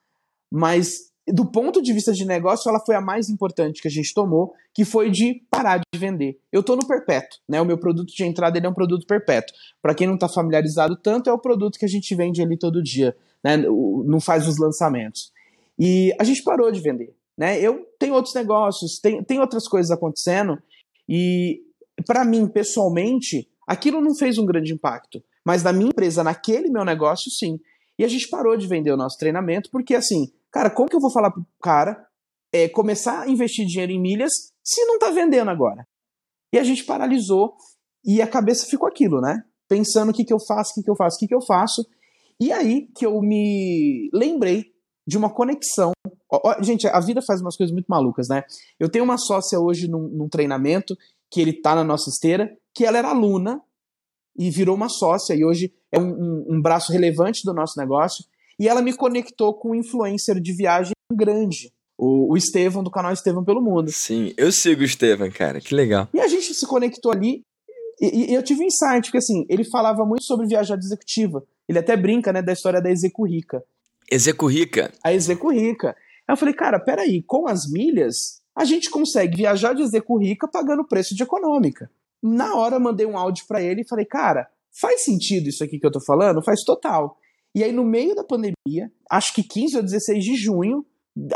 mas do ponto de vista de negócio, ela foi a mais importante que a gente tomou, que foi de parar de vender. Eu estou no perpétuo, né? O meu produto de entrada é um produto perpétuo. Para quem não está familiarizado tanto, é o produto que a gente vende ali todo dia, né? Não faz os lançamentos. E a gente parou de vender, né? Eu tenho outros negócios, tem, tem outras coisas acontecendo e para mim, pessoalmente, aquilo não fez um grande impacto. Mas na minha empresa, naquele meu negócio, sim. E a gente parou de vender o nosso treinamento, porque assim, cara, como que eu vou falar pro cara é, começar a investir dinheiro em milhas se não tá vendendo agora? E a gente paralisou e a cabeça ficou aquilo, né? Pensando o que, que eu faço, o que, que eu faço, o que, que eu faço. E aí que eu me lembrei de uma conexão. Gente, a vida faz umas coisas muito malucas, né? Eu tenho uma sócia hoje num, num treinamento que ele tá na nossa esteira, que ela era aluna e virou uma sócia e hoje é um, um, um braço relevante do nosso negócio. E ela me conectou com um influencer de viagem grande, o, o Estevão, do canal Estevão pelo Mundo. Sim, eu sigo o Estevão, cara, que legal. E a gente se conectou ali e, e, eu tive um insight, porque assim, ele falava muito sobre viajar de executiva. Ele até brinca, né, da história da Execurrica. Execurrica? A Execurrica. Aí eu falei, cara, peraí, com as milhas, a gente consegue viajar de Execurrica pagando o preço de econômica. Na hora mandei um áudio para ele e falei, cara, faz sentido isso aqui que eu tô falando? Faz total. E aí, no meio da pandemia, acho que 15 ou 16 de junho,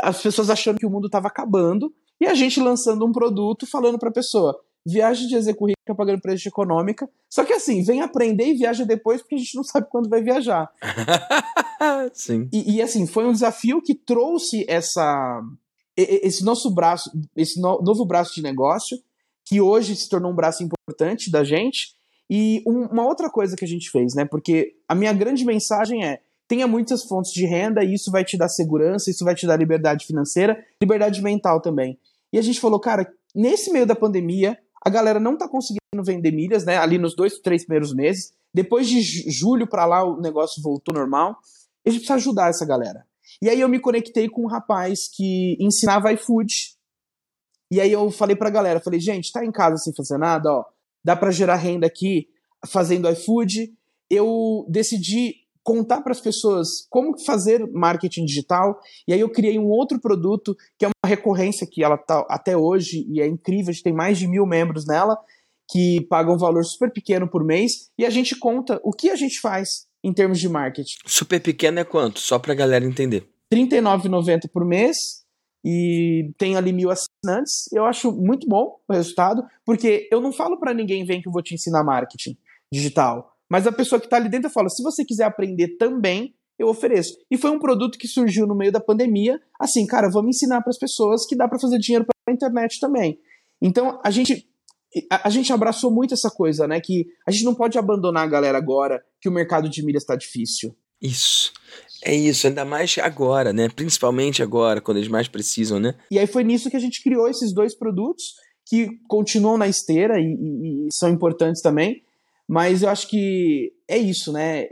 as pessoas achando que o mundo estava acabando, e a gente lançando um produto falando para a pessoa: viagem de Execurrica pagando preço de econômica. Só que assim, vem aprender e viaja depois, porque a gente não sabe quando vai viajar. Sim. E, e, assim, foi um desafio que trouxe essa esse nosso braço, esse no, novo braço de negócio, que hoje se tornou um braço importante da gente. E um, uma outra coisa que a gente fez, né? Porque a minha grande mensagem é: tenha muitas fontes de renda e isso vai te dar segurança, isso vai te dar liberdade financeira, liberdade mental também. E a gente falou, cara, nesse meio da pandemia, a galera não tá conseguindo vender milhas, né? Ali nos dois, três primeiros meses. Depois de julho para lá, o negócio voltou normal. E a gente precisa ajudar essa galera. E aí eu me conectei com um rapaz que ensinava iFood. E aí eu falei pra galera, falei, gente, tá em casa sem fazer nada, ó, dá para gerar renda aqui fazendo iFood. Eu decidi contar para as pessoas como fazer marketing digital. E aí eu criei um outro produto que é uma recorrência que ela tá até hoje e é incrível. A gente tem mais de mil membros nela que pagam um valor super pequeno por mês e a gente conta o que a gente faz em termos de marketing. Super pequeno é quanto? Só para a galera entender. R$ 39,90 por mês e tem ali mil assinantes. Eu acho muito bom o resultado, porque eu não falo para ninguém vem que eu vou te ensinar marketing digital, mas a pessoa que está ali dentro fala: se você quiser aprender também, eu ofereço. E foi um produto que surgiu no meio da pandemia. Assim, cara, vamos ensinar para as pessoas que dá para fazer dinheiro pela internet também. Então a gente a, a, gente abraçou muito essa coisa, né? Que a gente não pode abandonar a galera agora que o mercado de milhas está difícil. Isso. É isso, ainda mais agora, né? Principalmente agora, quando eles mais precisam, né? E aí foi nisso que a gente criou esses dois produtos que continuam na esteira e, e, e são importantes também. Mas eu acho que é isso, né?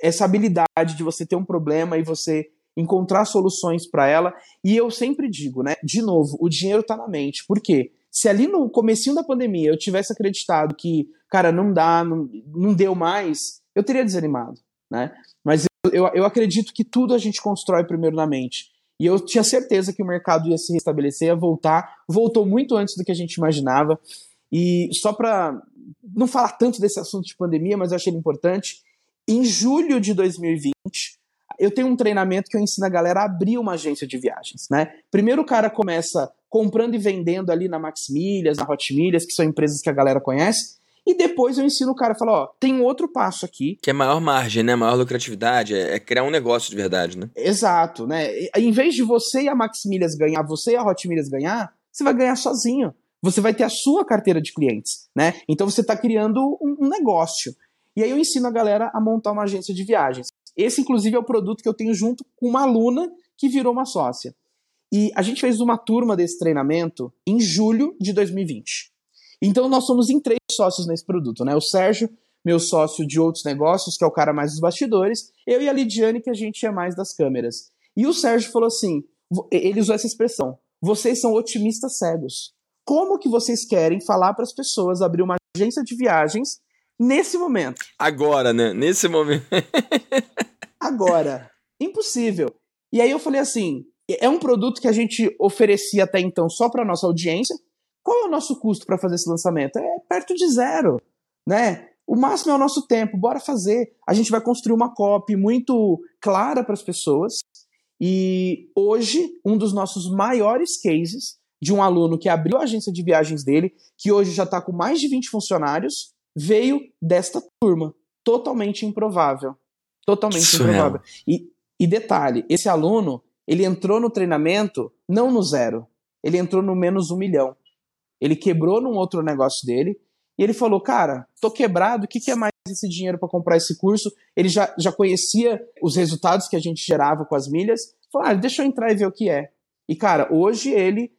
Essa habilidade de você ter um problema e você encontrar soluções para ela. E eu sempre digo, né? De novo, o dinheiro está na mente. Por quê? Se ali no comecinho da pandemia eu tivesse acreditado que, cara, não dá, não, não deu mais, eu teria desanimado, né? Mas eu, eu, acredito que tudo a gente constrói primeiro na mente. E eu tinha certeza que o mercado ia se restabelecer, ia voltar. Voltou muito antes do que a gente imaginava. E só para não falar tanto desse assunto de pandemia, mas eu achei ele importante. Em julho de 2020, eu tenho um treinamento que eu ensino a galera a abrir uma agência de viagens, né? Primeiro o cara começa comprando e vendendo ali na Maximilhas, na Hotmilhas, que são empresas que a galera conhece. E depois eu ensino o cara a falar, ó, tem um outro passo aqui. Que é maior margem, né? Maior lucratividade, é, é criar um negócio de verdade, né? Exato, né? Em vez de você e a Maximilhas ganhar, você e a Hotmilhas ganhar, você vai ganhar sozinho. Você vai ter a sua carteira de clientes, né? Então você está criando um, um negócio. E aí eu ensino a galera a montar uma agência de viagens. Esse, inclusive, é o produto que eu tenho junto com uma aluna que virou uma sócia. E a gente fez uma turma desse treinamento em julho de 2020. Então nós somos em três sócios nesse produto, né? O Sérgio, meu sócio de outros negócios, que é o cara mais dos bastidores, eu e a Lidiane, que a gente é mais das câmeras. E o Sérgio falou assim: ele usou essa expressão: vocês são otimistas cegos. Como que vocês querem falar para as pessoas abrir uma agência de viagens nesse momento? Agora, né? Nesse momento. Agora. Impossível. E aí eu falei assim: é um produto que a gente oferecia até então só para nossa audiência, qual é o nosso custo para fazer esse lançamento? É perto de zero, né? O máximo é o nosso tempo, bora fazer. A gente vai construir uma copy muito clara para as pessoas. E hoje, um dos nossos maiores cases de um aluno que abriu a agência de viagens dele, que hoje já está com mais de 20 funcionários, veio desta turma. Totalmente improvável. Totalmente Surreal. improvável. E, e detalhe, esse aluno, ele entrou no treinamento não no zero, ele entrou no menos um milhão. Ele quebrou num outro negócio dele e ele falou: Cara, tô quebrado, o que, que é mais esse dinheiro para comprar esse curso? Ele já, já conhecia os resultados que a gente gerava com as milhas. Falou: ah, deixa eu entrar e ver o que é. E, cara, hoje ele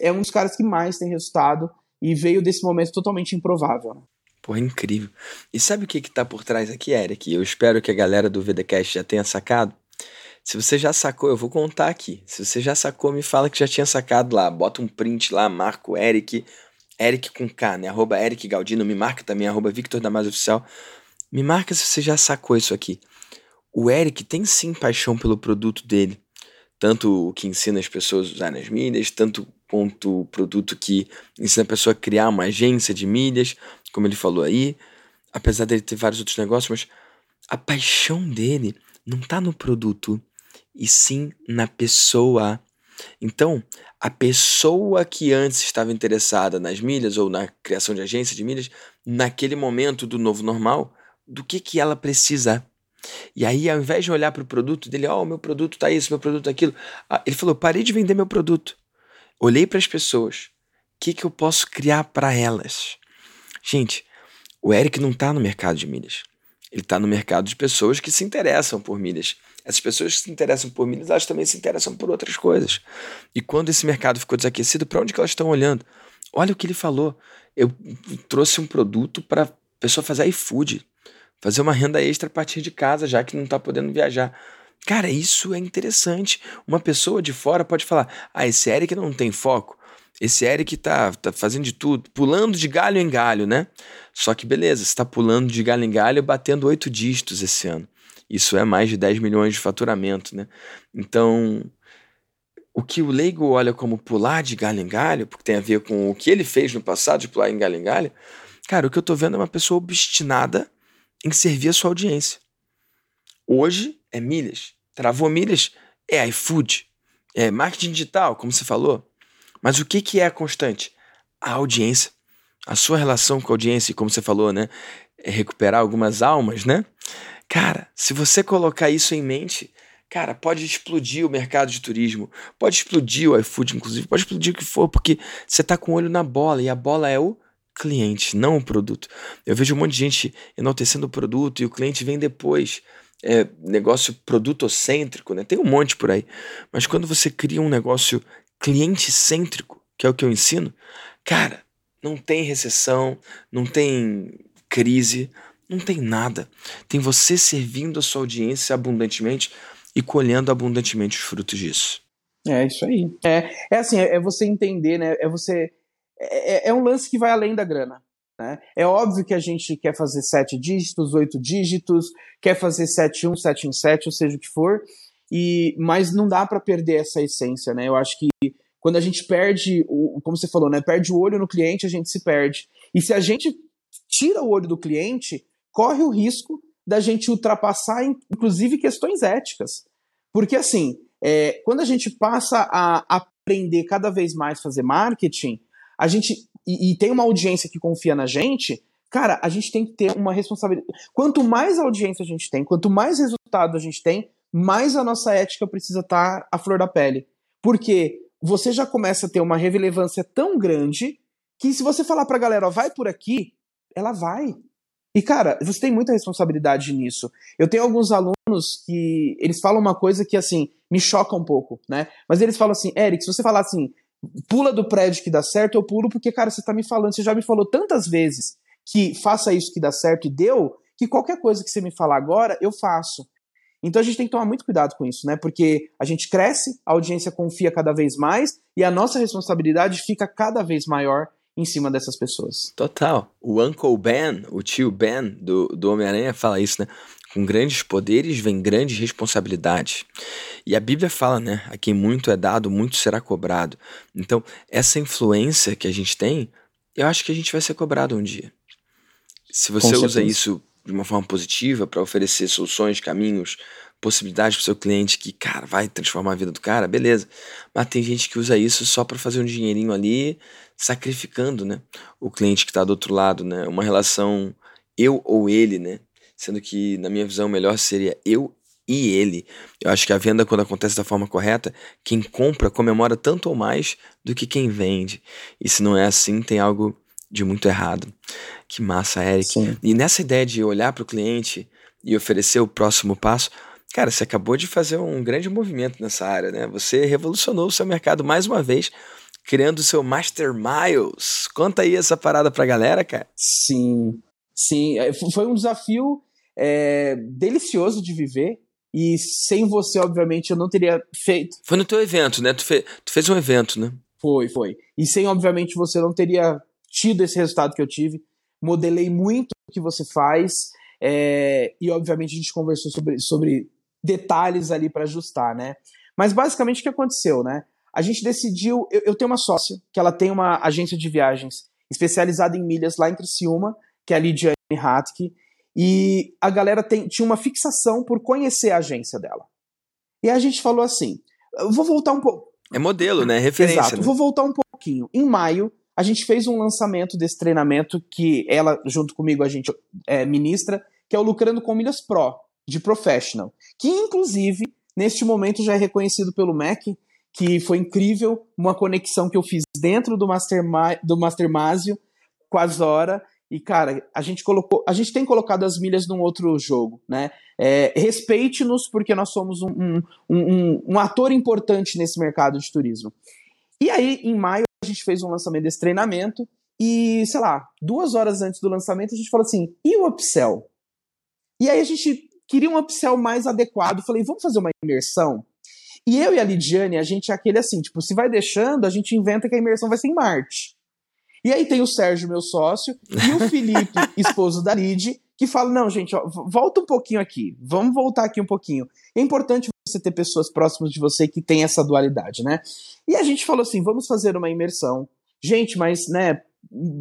é um dos caras que mais tem resultado e veio desse momento totalmente improvável. Né? Porra, incrível. E sabe o que que tá por trás aqui, Eric? Eu espero que a galera do VDCast já tenha sacado. Se você já sacou, eu vou contar aqui. Se você já sacou, me fala que já tinha sacado lá. Bota um print lá, marca o Eric. Eric com K, né? Arroba Eric Galdino. Me marca também, arroba Victor Damasio Oficial. Me marca se você já sacou isso aqui. O Eric tem sim paixão pelo produto dele. Tanto o que ensina as pessoas a usar nas milhas, tanto quanto o produto que ensina a pessoa a criar uma agência de milhas, como ele falou aí. Apesar dele ter vários outros negócios, mas a paixão dele não está no produto, e sim na pessoa. Então, a pessoa que antes estava interessada nas milhas ou na criação de agência de milhas, naquele momento do novo normal, do que, que ela precisa. E aí, ao invés de olhar para o produto dele, ó, oh, meu produto tá isso, meu produto tá aquilo, ele falou: parei de vender meu produto. Olhei para as pessoas. O que, que eu posso criar para elas? Gente, o Eric não está no mercado de milhas. Ele está no mercado de pessoas que se interessam por milhas. Essas pessoas que se interessam por milhas, elas também se interessam por outras coisas. E quando esse mercado ficou desaquecido, para onde que elas estão olhando? Olha o que ele falou. Eu trouxe um produto para a pessoa fazer iFood, fazer uma renda extra a partir de casa, já que não está podendo viajar. Cara, isso é interessante. Uma pessoa de fora pode falar: ah, esse Eric não tem foco. Esse Eric tá, tá fazendo de tudo, pulando de galho em galho, né? Só que beleza, você tá pulando de galho em galho batendo oito dígitos esse ano. Isso é mais de 10 milhões de faturamento, né? Então, o que o leigo olha como pular de galho em galho, porque tem a ver com o que ele fez no passado de pular em galho em galho, cara, o que eu tô vendo é uma pessoa obstinada em servir a sua audiência. Hoje é milhas. Travou milhas é iFood. É marketing digital, como você falou. Mas o que, que é a constante? A audiência. A sua relação com a audiência, como você falou, né? Recuperar algumas almas, né? Cara, se você colocar isso em mente, cara, pode explodir o mercado de turismo, pode explodir o iFood, inclusive, pode explodir o que for, porque você tá com o olho na bola e a bola é o cliente, não o produto. Eu vejo um monte de gente enaltecendo o produto e o cliente vem depois. É, negócio produtocêntrico, né? Tem um monte por aí. Mas quando você cria um negócio cliente cêntrico, que é o que eu ensino, cara, não tem recessão, não tem crise, não tem nada. Tem você servindo a sua audiência abundantemente e colhendo abundantemente os frutos disso. É isso aí. É, é assim, é, é você entender, né? É você. É, é, é um lance que vai além da grana. Né? É óbvio que a gente quer fazer sete dígitos, oito dígitos, quer fazer sete um, sete em sete, ou seja o que for, e mas não dá para perder essa essência, né? Eu acho que quando a gente perde, o, como você falou, né? Perde o olho no cliente, a gente se perde. E se a gente tira o olho do cliente, corre o risco da gente ultrapassar, inclusive, questões éticas. Porque, assim, é, quando a gente passa a aprender cada vez mais fazer marketing, a gente e, e, tem uma audiência que confia na gente, cara, a gente tem que ter uma responsabilidade. Quanto mais audiência a gente tem, quanto mais resultado a gente tem, mais a nossa ética precisa estar à flor da pele. Porque você já começa a ter uma relevância tão grande que se você falar pra galera, ó, vai por aqui, ela vai. E, cara, você tem muita responsabilidade nisso. Eu tenho alguns alunos que eles falam uma coisa que, assim, me choca um pouco, né? Mas eles falam assim, Eric, se você falar assim, pula do prédio que dá certo, eu pulo porque, cara, você tá me falando, você já me falou tantas vezes que faça isso que dá certo e deu, que qualquer coisa que você me falar agora, eu faço. Então a gente tem que tomar muito cuidado com isso, né? Porque a gente cresce, a audiência confia cada vez mais e a nossa responsabilidade fica cada vez maior em cima dessas pessoas. Total. O Uncle Ben, o tio Ben do, do Homem-Aranha fala isso, né? Com grandes poderes vem grandes responsabilidades. E a Bíblia fala, né? A quem muito é dado, muito será cobrado. Então, essa influência que a gente tem, eu acho que a gente vai ser cobrado um dia. Se você usa isso de uma forma positiva para oferecer soluções, caminhos, possibilidades para o seu cliente que, cara, vai transformar a vida do cara, beleza. Mas tem gente que usa isso só para fazer um dinheirinho ali, sacrificando, né? O cliente que está do outro lado, né? Uma relação eu ou ele, né? Sendo que, na minha visão, melhor seria eu e ele. Eu acho que a venda, quando acontece da forma correta, quem compra comemora tanto ou mais do que quem vende. E se não é assim, tem algo de muito errado. Que massa, Eric. Sim. E nessa ideia de olhar para o cliente e oferecer o próximo passo, Cara, você acabou de fazer um grande movimento nessa área, né? Você revolucionou o seu mercado mais uma vez, criando o seu Master Miles. Conta aí essa parada pra galera, cara. Sim, sim. É, foi um desafio é, delicioso de viver. E sem você, obviamente, eu não teria feito. Foi no teu evento, né? Tu, fe... tu fez um evento, né? Foi, foi. E sem, obviamente, você não teria tido esse resultado que eu tive. Modelei muito o que você faz. É... e, obviamente, a gente conversou sobre, sobre detalhes ali para ajustar, né? Mas basicamente o que aconteceu, né? A gente decidiu. Eu, eu, tenho uma sócia que ela tem uma agência de viagens especializada em milhas lá em Criciúma, que é a Lidiane Hatke, e a galera tem, tinha uma fixação por conhecer a agência dela. E a gente falou assim: vou voltar um pouco. É modelo, né? Referência. Exato, né? vou voltar um pouquinho. Em maio, a gente fez um lançamento desse treinamento que ela, junto comigo, a gente é, ministra, que é o Lucrando com Milhas Pro de professional, que inclusive neste momento já é reconhecido pelo MEC, que foi incrível, uma conexão que eu fiz dentro do Master do Mastermásio com a Zora e cara, a gente colocou, a gente tem colocado as milhas num outro jogo, né? É, Respeite-nos porque nós somos um, um, um, um, ator importante nesse mercado de turismo. E aí, em maio, a gente fez um lançamento desse treinamento e, sei lá, duas horas antes do lançamento, a gente falou assim: e o upsell? E aí a gente queria um upsell mais adequado. Falei, vamos fazer uma imersão? E eu e a Lidiane, a gente é aquele assim, tipo, se vai deixando, a gente inventa que a imersão vai ser em Marte. E aí tem o Sérgio, meu sócio, e o Felipe, esposo da Lid, que fala: não, gente, ó, volta um pouquinho aqui, vamos voltar aqui um pouquinho. É importante você ter pessoas próximas de você que tem essa dualidade, né? E a gente falou assim: vamos fazer uma imersão. Gente, mas, né,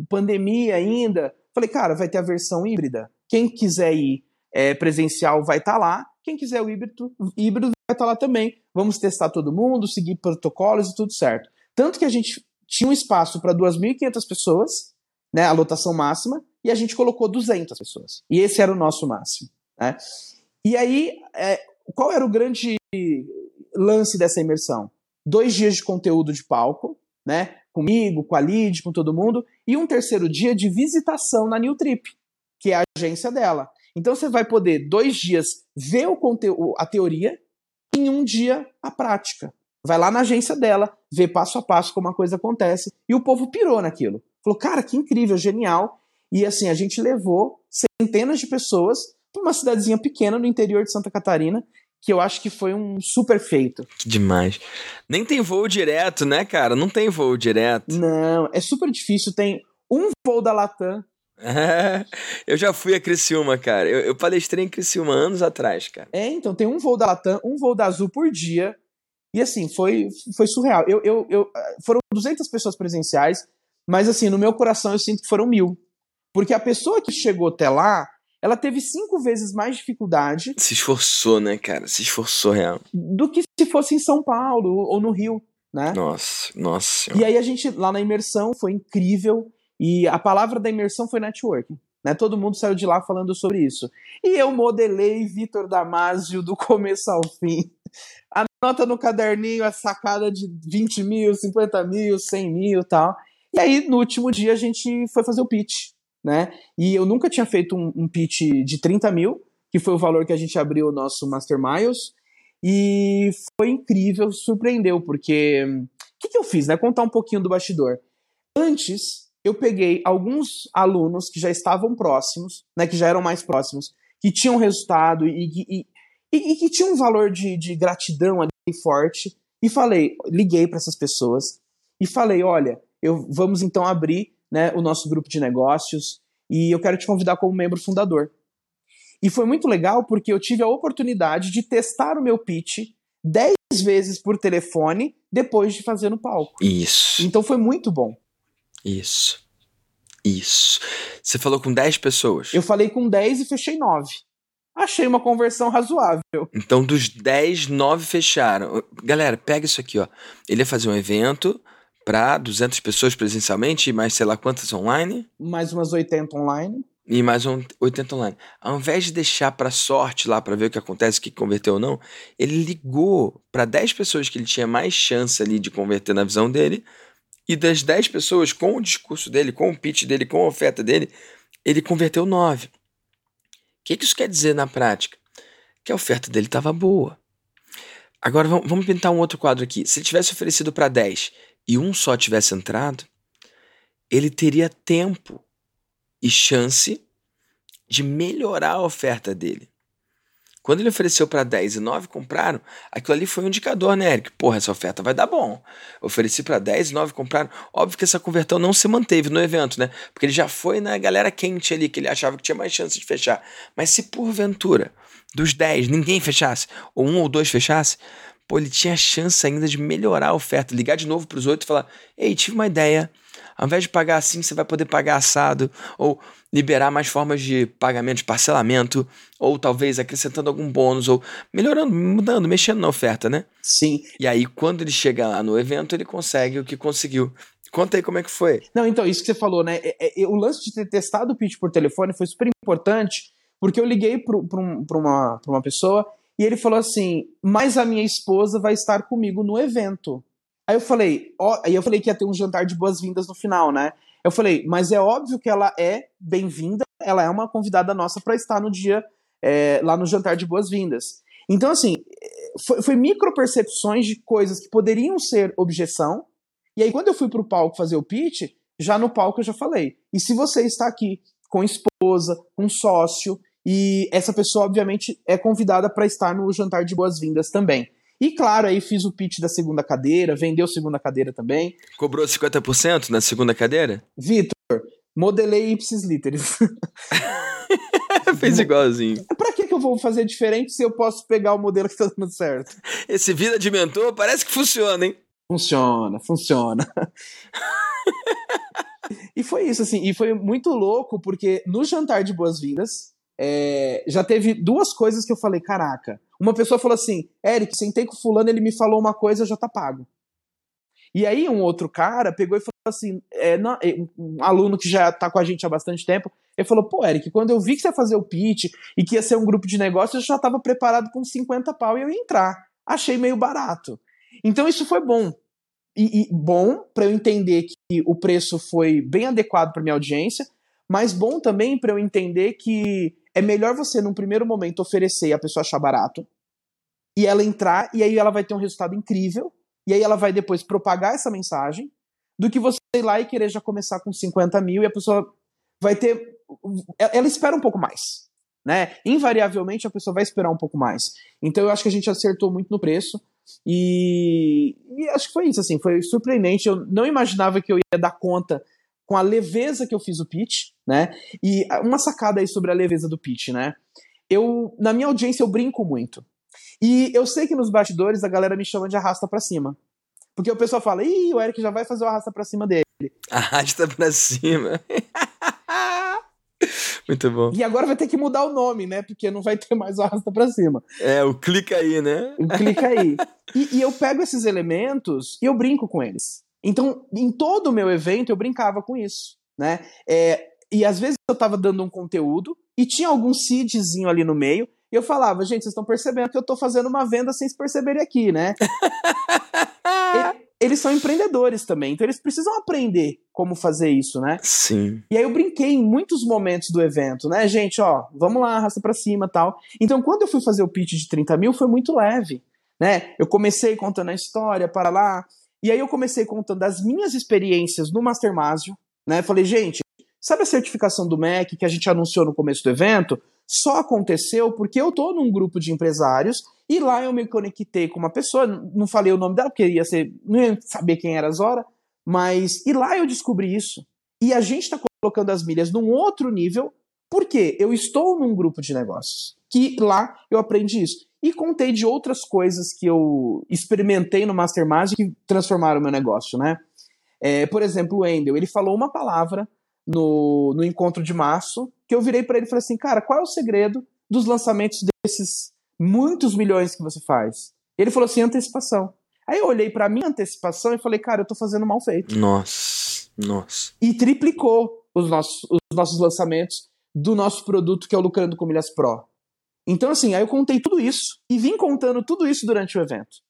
pandemia ainda. Falei, cara, vai ter a versão híbrida. Quem quiser ir é, presencial vai estar tá lá. Quem quiser o híbrido, híbrido vai estar tá lá também. Vamos testar todo mundo, seguir protocolos e tudo certo. Tanto que a gente tinha um espaço para 2.500 pessoas, né, a lotação máxima, e a gente colocou 200 pessoas. E esse era o nosso máximo. Né? E aí, é, qual era o grande lance dessa imersão? Dois dias de conteúdo de palco, né? Comigo, com a Lid, com todo mundo, e um terceiro dia de visitação na New Trip, que é a agência dela. Então você vai poder dois dias ver o conteúdo, a teoria, em um dia a prática. Vai lá na agência dela, ver passo a passo como a coisa acontece. E o povo pirou naquilo. Falou, cara, que incrível, genial. E assim, a gente levou centenas de pessoas para uma cidadezinha pequena no interior de Santa Catarina, que eu acho que foi um super feito. Que demais. Nem tem voo direto, né, cara? Não tem voo direto. Não, é super difícil. Tem um voo da Latam. Eu já fui a Criciúma, cara. Eu, eu palestrei em Criciúma anos atrás, cara. É, então tem um voo da Latam, um voo da Azul por dia. E assim, foi, foi surreal. Eu, eu, eu, foram 200 pessoas presenciais, mas assim, no meu coração eu sinto que foram mil. Porque a pessoa que chegou até lá, ela teve cinco vezes mais dificuldade. Se esforçou, né, cara? Se esforçou real. Do que se fosse em São Paulo ou no Rio, né? Nossa, nossa. E aí a gente, lá na imersão, foi incrível. E a palavra da imersão foi networking. Né? Todo mundo saiu de lá falando sobre isso. E eu modelei Vitor Damasio do começo ao fim. Anota no caderninho a sacada de 20 mil, 50 mil, 100 mil e tal. E aí, no último dia, a gente foi fazer o pitch né? E eu nunca tinha feito um, um pitch de 30 mil, que foi o valor que a gente abriu o nosso Master Miles. E foi incrível, surpreendeu, porque o que, que eu fiz, né? Contar um pouquinho do bastidor. Antes, eu peguei alguns alunos que já estavam próximos, né? Que já eram mais próximos, que tinham resultado e, e, e, e que tinham um valor de, de gratidão ali forte. E falei, liguei para essas pessoas e falei: olha, eu vamos então abrir né, o nosso grupo de negócios e eu quero te convidar como membro fundador. E foi muito legal porque eu tive a oportunidade de testar o meu pitch 10 vezes por telefone depois de fazer no palco. Isso. Então foi muito bom. Isso. Isso. Você falou com 10 pessoas? Eu falei com 10 e fechei 9. Achei uma conversão razoável. Então, dos 10, 9 fecharam. Galera, pega isso aqui, ó. Ele ia fazer um evento, para 200 pessoas presencialmente e mais sei lá quantas online. Mais umas 80 online. E mais um 80 online. Ao invés de deixar para sorte lá para ver o que acontece, o que converteu ou não, ele ligou para 10 pessoas que ele tinha mais chance ali de converter na visão dele. E das 10 pessoas, com o discurso dele, com o pitch dele, com a oferta dele, ele converteu 9. O que, que isso quer dizer na prática? Que a oferta dele estava boa. Agora vamos pintar um outro quadro aqui. Se ele tivesse oferecido para 10 e um só tivesse entrado, ele teria tempo e chance de melhorar a oferta dele. Quando ele ofereceu para 10 e 9 compraram, aquilo ali foi um indicador, né, Eric? Porra, essa oferta vai dar bom. Ofereci para 10 e 9 compraram. Óbvio que essa conversão não se manteve no evento, né? Porque ele já foi na galera quente ali, que ele achava que tinha mais chance de fechar. Mas se porventura dos 10 ninguém fechasse, ou um ou dois fechasse, pô, ele tinha chance ainda de melhorar a oferta, ligar de novo para os outros e falar: ei, tive uma ideia. Ao invés de pagar assim, você vai poder pagar assado, ou liberar mais formas de pagamento de parcelamento, ou talvez acrescentando algum bônus, ou melhorando, mudando, mexendo na oferta, né? Sim. E aí, quando ele chega lá no evento, ele consegue o que conseguiu. Conta aí como é que foi. Não, então, isso que você falou, né? É, é, o lance de ter testado o pitch por telefone foi super importante, porque eu liguei para um, uma, uma pessoa e ele falou assim: Mas a minha esposa vai estar comigo no evento. Aí eu falei, ó, aí eu falei que ia ter um jantar de boas-vindas no final, né? Eu falei, mas é óbvio que ela é bem-vinda, ela é uma convidada nossa para estar no dia é, lá no jantar de boas-vindas. Então, assim, foi, foi micro percepções de coisas que poderiam ser objeção. E aí, quando eu fui pro palco fazer o pitch, já no palco eu já falei. E se você está aqui com esposa, com sócio, e essa pessoa, obviamente, é convidada para estar no jantar de boas-vindas também. E claro, aí fiz o pitch da segunda cadeira, vendeu segunda cadeira também. Cobrou 50% na segunda cadeira? Vitor, modelei ipsis literis. Fez igualzinho. Pra que, que eu vou fazer diferente se eu posso pegar o modelo que tá dando certo? Esse vida de mentor parece que funciona, hein? Funciona, funciona. e foi isso, assim, e foi muito louco, porque no jantar de boas-vindas, é, já teve duas coisas que eu falei, caraca. Uma pessoa falou assim, Eric, sentei com fulano, ele me falou uma coisa, já tá pago. E aí um outro cara pegou e falou assim, é, não, é, um aluno que já tá com a gente há bastante tempo, ele falou, pô, Eric, quando eu vi que você ia fazer o pitch e que ia ser um grupo de negócio, eu já tava preparado com 50 pau e eu ia entrar. Achei meio barato. Então isso foi bom. E, e bom para eu entender que o preço foi bem adequado para minha audiência, mas bom também para eu entender que é melhor você, num primeiro momento, oferecer e a pessoa achar barato, e ela entrar, e aí ela vai ter um resultado incrível, e aí ela vai depois propagar essa mensagem, do que você ir lá e querer já começar com 50 mil e a pessoa vai ter. Ela espera um pouco mais. né? Invariavelmente a pessoa vai esperar um pouco mais. Então eu acho que a gente acertou muito no preço. E, e acho que foi isso, assim, foi surpreendente. Eu não imaginava que eu ia dar conta com a leveza que eu fiz o pitch, né? E uma sacada aí sobre a leveza do pitch, né? Eu, na minha audiência, eu brinco muito. E eu sei que nos bastidores a galera me chama de arrasta para cima. Porque o pessoal fala, ih, o Eric já vai fazer o arrasta pra cima dele. Arrasta pra cima. Muito bom. E agora vai ter que mudar o nome, né? Porque não vai ter mais o arrasta pra cima. É, o clica aí, né? O clica aí. e, e eu pego esses elementos e eu brinco com eles. Então, em todo o meu evento, eu brincava com isso, né? É, e às vezes eu tava dando um conteúdo e tinha algum seedzinho ali no meio, e eu falava, gente, vocês estão percebendo que eu tô fazendo uma venda sem se perceberem aqui, né? eles são empreendedores também, então eles precisam aprender como fazer isso, né? Sim. E aí eu brinquei em muitos momentos do evento, né, gente, ó, vamos lá, arrasta pra cima tal. Então quando eu fui fazer o pitch de 30 mil, foi muito leve, né? Eu comecei contando a história para lá, e aí eu comecei contando as minhas experiências no Mastermásio, né? Falei, gente, sabe a certificação do MEC que a gente anunciou no começo do evento? Só aconteceu porque eu tô num grupo de empresários e lá eu me conectei com uma pessoa, não falei o nome dela porque ia ser, não ia saber quem era as horas, mas e lá eu descobri isso. E a gente está colocando as milhas num outro nível, porque eu estou num grupo de negócios, que lá eu aprendi isso. E contei de outras coisas que eu experimentei no Mastermind que transformaram o meu negócio, né? É, por exemplo, o Wendel, ele falou uma palavra no, no encontro de março que eu virei para ele e falei assim, cara, qual é o segredo dos lançamentos desses muitos milhões que você faz? Ele falou assim, antecipação. Aí eu olhei para minha antecipação e falei, cara, eu tô fazendo mal feito. Nossa, nossa. E triplicou os nossos, os nossos lançamentos do nosso produto que é o Lucrando com Milhas Pro. Então, assim, aí eu contei tudo isso e vim contando tudo isso durante o evento.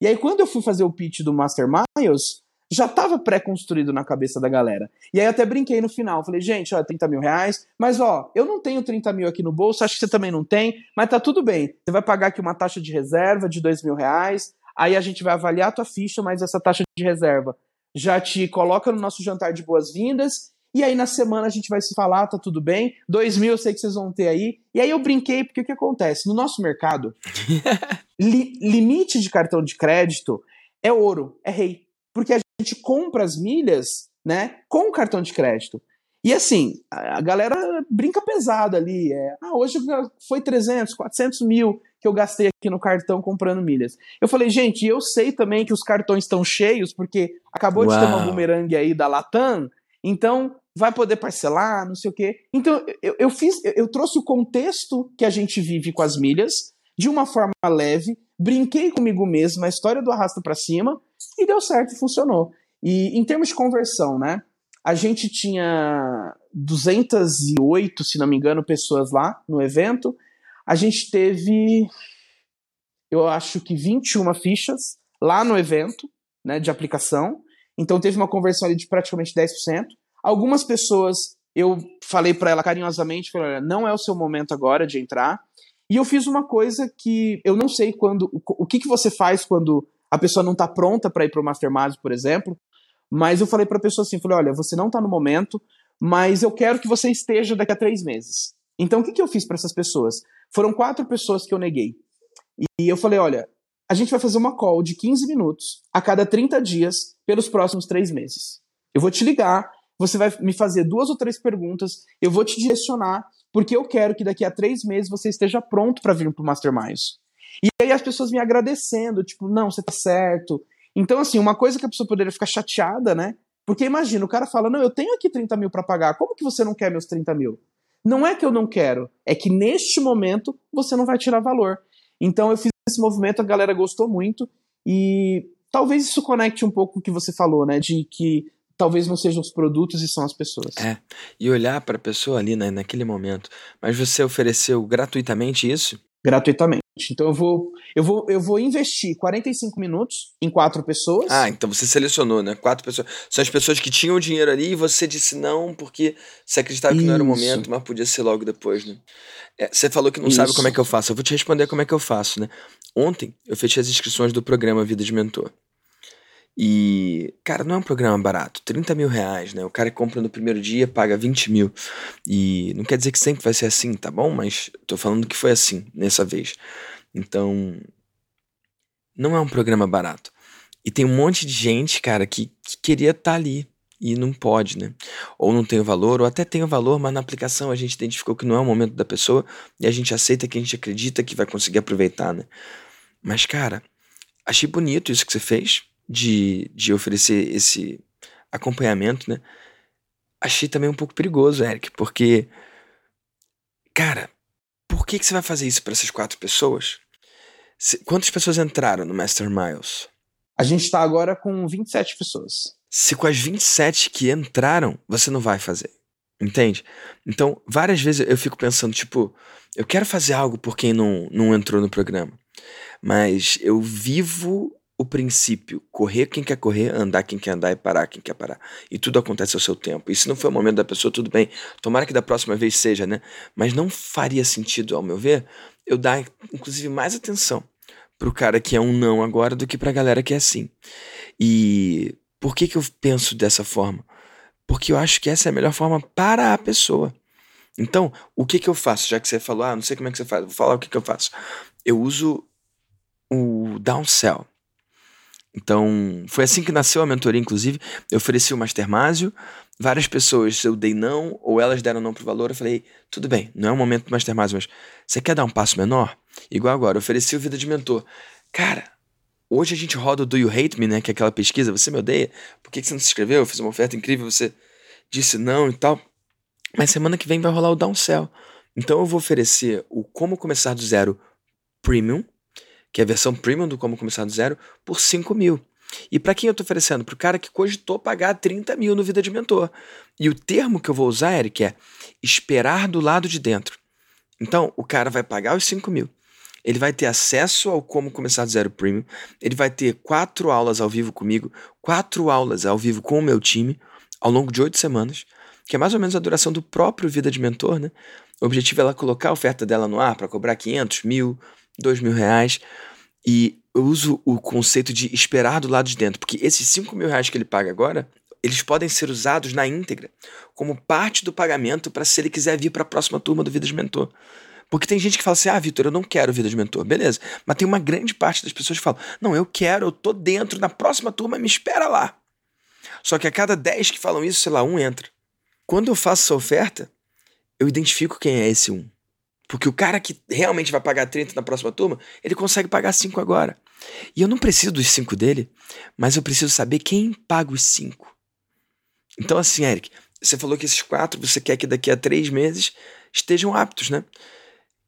E aí, quando eu fui fazer o pitch do Master Miles, já estava pré-construído na cabeça da galera. E aí até brinquei no final. Falei, gente, ó, 30 mil reais, mas ó, eu não tenho 30 mil aqui no bolso, acho que você também não tem, mas tá tudo bem. Você vai pagar aqui uma taxa de reserva de 2 mil reais, aí a gente vai avaliar a tua ficha, mas essa taxa de reserva já te coloca no nosso jantar de boas-vindas e aí na semana a gente vai se falar, tá tudo bem. Dois mil eu sei que vocês vão ter aí. E aí eu brinquei, porque o que acontece? No nosso mercado, li limite de cartão de crédito é ouro, é rei. Porque a gente compra as milhas, né, com cartão de crédito. E assim, a galera brinca pesado ali. É, ah, hoje foi 300, 400 mil que eu gastei aqui no cartão comprando milhas. Eu falei, gente, eu sei também que os cartões estão cheios, porque acabou Uau. de ter uma bumerangue aí da Latam, então vai poder parcelar, não sei o quê. Então eu, eu fiz, eu trouxe o contexto que a gente vive com as milhas de uma forma leve, brinquei comigo mesmo, a história do arrasta para cima e deu certo, funcionou. E em termos de conversão, né? A gente tinha 208, se não me engano, pessoas lá no evento. A gente teve, eu acho que 21 fichas lá no evento, né, de aplicação. Então teve uma conversão ali de praticamente 10%. Algumas pessoas eu falei para ela carinhosamente, falei, não é o seu momento agora de entrar. E eu fiz uma coisa que eu não sei quando, o que, que você faz quando a pessoa não está pronta para ir para o Mastermind, por exemplo. Mas eu falei para a pessoa assim, falei, olha, você não está no momento, mas eu quero que você esteja daqui a três meses. Então o que, que eu fiz para essas pessoas? Foram quatro pessoas que eu neguei. E eu falei, olha, a gente vai fazer uma call de 15 minutos a cada 30 dias pelos próximos três meses. Eu vou te ligar, você vai me fazer duas ou três perguntas, eu vou te direcionar, porque eu quero que daqui a três meses você esteja pronto para vir para o Mastermind. E aí as pessoas me agradecendo, tipo, não, você tá certo. Então, assim, uma coisa que a pessoa poderia ficar chateada, né? Porque imagina, o cara fala, não, eu tenho aqui 30 mil para pagar, como que você não quer meus 30 mil? Não é que eu não quero, é que neste momento você não vai tirar valor. Então eu fiz esse movimento, a galera gostou muito e talvez isso conecte um pouco com o que você falou, né? De que talvez não sejam os produtos e são as pessoas. É. E olhar para a pessoa ali né, naquele momento. Mas você ofereceu gratuitamente isso? Gratuitamente. Então eu vou, eu vou, eu vou investir 45 minutos em quatro pessoas. Ah, então você selecionou, né? Quatro pessoas. São as pessoas que tinham dinheiro ali e você disse não porque você acreditava que Isso. não era o momento, mas podia ser logo depois, né? É, você falou que não Isso. sabe como é que eu faço. Eu vou te responder como é que eu faço, né? Ontem eu fechei as inscrições do programa Vida de Mentor. E, cara, não é um programa barato. 30 mil reais, né? O cara compra no primeiro dia, paga 20 mil. E não quer dizer que sempre vai ser assim, tá bom? Mas tô falando que foi assim nessa vez. Então, não é um programa barato. E tem um monte de gente, cara, que, que queria estar tá ali e não pode, né? Ou não tem o valor, ou até tem o valor, mas na aplicação a gente identificou que não é o momento da pessoa e a gente aceita que a gente acredita que vai conseguir aproveitar, né? Mas, cara, achei bonito isso que você fez de, de oferecer esse acompanhamento, né? Achei também um pouco perigoso, Eric, porque, cara, por que, que você vai fazer isso para essas quatro pessoas? Quantas pessoas entraram no Master Miles? A gente está agora com 27 pessoas. Se com as 27 que entraram, você não vai fazer. Entende? Então, várias vezes eu fico pensando, tipo, eu quero fazer algo por quem não, não entrou no programa. Mas eu vivo o princípio: correr quem quer correr, andar quem quer andar e parar quem quer parar. E tudo acontece ao seu tempo. E se não foi o momento da pessoa, tudo bem. Tomara que da próxima vez seja, né? Mas não faria sentido, ao meu ver, eu dar, inclusive, mais atenção pro cara que é um não agora do que pra galera que é sim. E por que, que eu penso dessa forma? Porque eu acho que essa é a melhor forma para a pessoa. Então, o que, que eu faço? Já que você falou, ah, não sei como é que você faz, vou falar o que, que eu faço. Eu uso o downsell. Então, foi assim que nasceu a mentoria, inclusive. Eu ofereci o Mastermásio, várias pessoas eu dei não, ou elas deram não pro valor. Eu falei, tudo bem, não é o momento do Mastermásio, mas você quer dar um passo menor? Igual agora, eu ofereci o Vida de Mentor. Cara, hoje a gente roda o Do You Hate Me, né? Que é aquela pesquisa, você me odeia? Por que, você não se inscreveu? Eu fiz uma oferta incrível, você disse não e tal. Mas semana que vem vai rolar o Downsell. Então eu vou oferecer o Como Começar do Zero Premium, que é a versão premium do Como Começar do Zero, por 5 mil. E para quem eu tô oferecendo? Pro cara que cogitou pagar 30 mil no Vida de Mentor. E o termo que eu vou usar, Eric, é esperar do lado de dentro. Então, o cara vai pagar os 5 mil. Ele vai ter acesso ao Como Começar do Zero Premium. Ele vai ter quatro aulas ao vivo comigo, quatro aulas ao vivo com o meu time, ao longo de oito semanas, que é mais ou menos a duração do próprio Vida de Mentor, né? O objetivo é ela colocar a oferta dela no ar para cobrar 500, mil, dois mil reais. E eu uso o conceito de esperar do lado de dentro, porque esses cinco mil reais que ele paga agora, eles podem ser usados na íntegra como parte do pagamento para se ele quiser vir para a próxima turma do Vida de Mentor. Porque tem gente que fala assim: ah, Vitor, eu não quero vida de mentor. Beleza. Mas tem uma grande parte das pessoas que falam: não, eu quero, eu tô dentro, na próxima turma me espera lá. Só que a cada 10 que falam isso, sei lá, um entra. Quando eu faço essa oferta, eu identifico quem é esse um. Porque o cara que realmente vai pagar 30 na próxima turma, ele consegue pagar 5 agora. E eu não preciso dos 5 dele, mas eu preciso saber quem paga os 5. Então, assim, Eric, você falou que esses quatro você quer que daqui a três meses estejam aptos, né?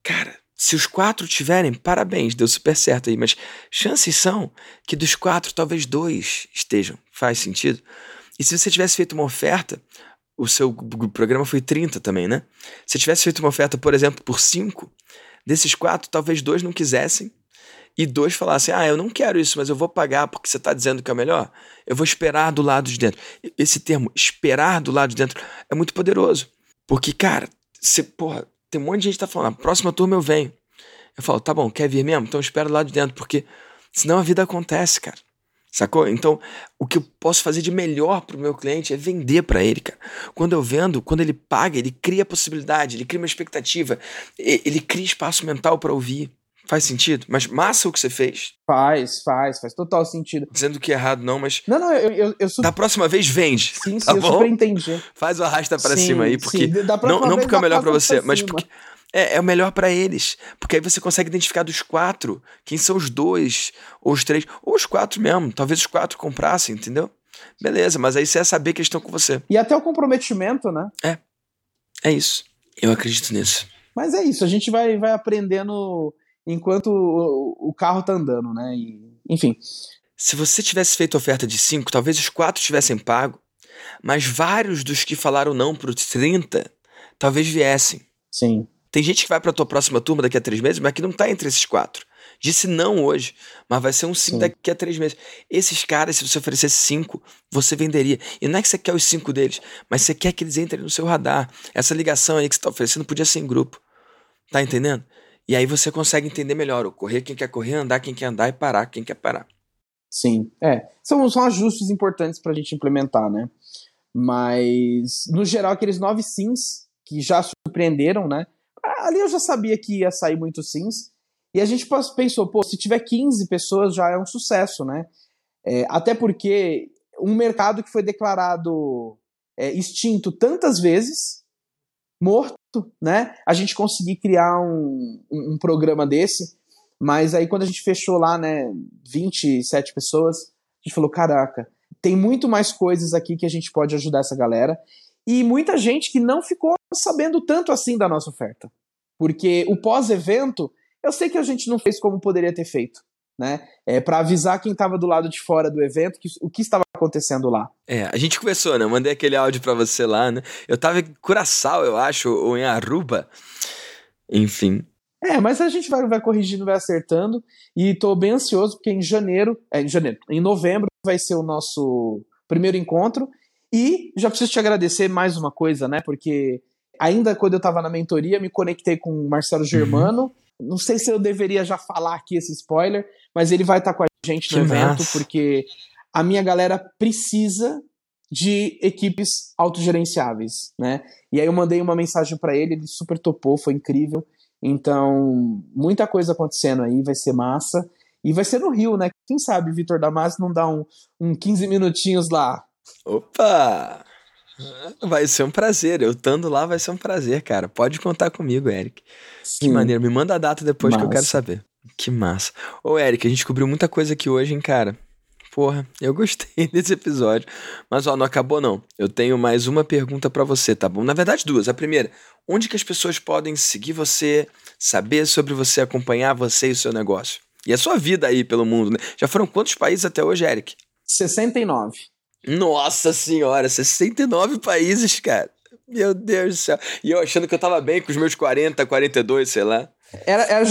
Cara, se os quatro tiverem, parabéns, deu super certo aí, mas chances são que dos quatro, talvez dois estejam. Faz sentido? E se você tivesse feito uma oferta, o seu programa foi 30 também, né? Se tivesse feito uma oferta, por exemplo, por 5, desses quatro, talvez dois não quisessem e dois falassem: Ah, eu não quero isso, mas eu vou pagar porque você está dizendo que é melhor. Eu vou esperar do lado de dentro. Esse termo, esperar do lado de dentro, é muito poderoso. Porque, cara, você, porra, tem um monte de gente que tá falando: a próxima turma eu venho. Eu falo: Tá bom, quer vir mesmo? Então espera do lado de dentro, porque senão a vida acontece, cara. Sacou? Então, o que eu posso fazer de melhor pro meu cliente é vender para ele, cara. Quando eu vendo, quando ele paga, ele cria possibilidade, ele cria uma expectativa, ele cria espaço mental para ouvir. Faz sentido? Mas massa o que você fez. Faz, faz, faz total sentido. Dizendo que é errado não, mas. Não, não, eu. eu, eu super... Da próxima vez vende. Sim, sim, tá eu bom? super entendi. Faz o arrasta para cima aí, porque. Sim, não, não porque é o melhor para você, mas porque é, é o melhor para eles. Porque aí você consegue identificar dos quatro quem são os dois, ou os três, ou os quatro mesmo. Talvez os quatro comprassem, entendeu? Beleza, mas aí você é saber que eles estão com você. E até o comprometimento, né? É. É isso. Eu acredito nisso. Mas é isso, a gente vai, vai aprendendo enquanto o, o carro tá andando, né? E, enfim. Se você tivesse feito oferta de cinco, talvez os quatro tivessem pago, mas vários dos que falaram não pro 30 talvez viessem. Sim. Tem gente que vai para tua próxima turma daqui a três meses, mas que não tá entre esses quatro. Disse não hoje, mas vai ser um sim, sim, daqui a três meses. Esses caras, se você oferecesse cinco, você venderia. E não é que você quer os cinco deles, mas você quer que eles entrem no seu radar. Essa ligação aí que você tá oferecendo podia ser em grupo. Tá entendendo? E aí você consegue entender melhor o correr quem quer correr, andar quem quer andar e parar quem quer parar. Sim, é. São, são ajustes importantes para a gente implementar, né? Mas, no geral, aqueles nove sims que já surpreenderam, né? Ali eu já sabia que ia sair muitos sims. E a gente pensou, pô, se tiver 15 pessoas já é um sucesso, né? É, até porque um mercado que foi declarado é, extinto tantas vezes, morto, né? A gente conseguir criar um, um, um programa desse mas aí quando a gente fechou lá, né, 27 pessoas, a gente falou, caraca, tem muito mais coisas aqui que a gente pode ajudar essa galera. E muita gente que não ficou sabendo tanto assim da nossa oferta. Porque o pós-evento, eu sei que a gente não fez como poderia ter feito. Né? É, para avisar quem estava do lado de fora do evento que, o que estava acontecendo lá. É, a gente conversou, né? Eu mandei aquele áudio para você lá, né? Eu tava em Curaçao, eu acho, ou em Aruba. Enfim, é, mas a gente vai, vai corrigindo, vai acertando. E tô bem ansioso, porque em janeiro, é, em janeiro, em novembro vai ser o nosso primeiro encontro. E já preciso te agradecer mais uma coisa, né? Porque ainda quando eu tava na mentoria, me conectei com o Marcelo uhum. Germano. Uhum. Não sei se eu deveria já falar aqui esse spoiler, mas ele vai estar tá com a gente no que evento, massa. porque a minha galera precisa de equipes autogerenciáveis, né? E aí eu mandei uma mensagem para ele, ele super topou, foi incrível. Então, muita coisa acontecendo aí, vai ser massa. E vai ser no Rio, né? Quem sabe Vitor Damasio não dá um, um 15 minutinhos lá. Opa! Vai ser um prazer. Eu estando lá vai ser um prazer, cara. Pode contar comigo, Eric. Sim. Que maneiro. Me manda a data depois massa. que eu quero saber. Que massa. Ô, Eric, a gente descobriu muita coisa aqui hoje, hein, cara? Porra, eu gostei desse episódio. Mas ó, não acabou não. Eu tenho mais uma pergunta para você, tá bom? Na verdade, duas. A primeira, onde que as pessoas podem seguir você, saber sobre você, acompanhar você e o seu negócio? E a sua vida aí pelo mundo, né? Já foram quantos países até hoje, Eric? 69. Nossa senhora, 69 países, cara. Meu Deus do céu. E eu achando que eu tava bem com os meus 40, 42, sei lá. Era, era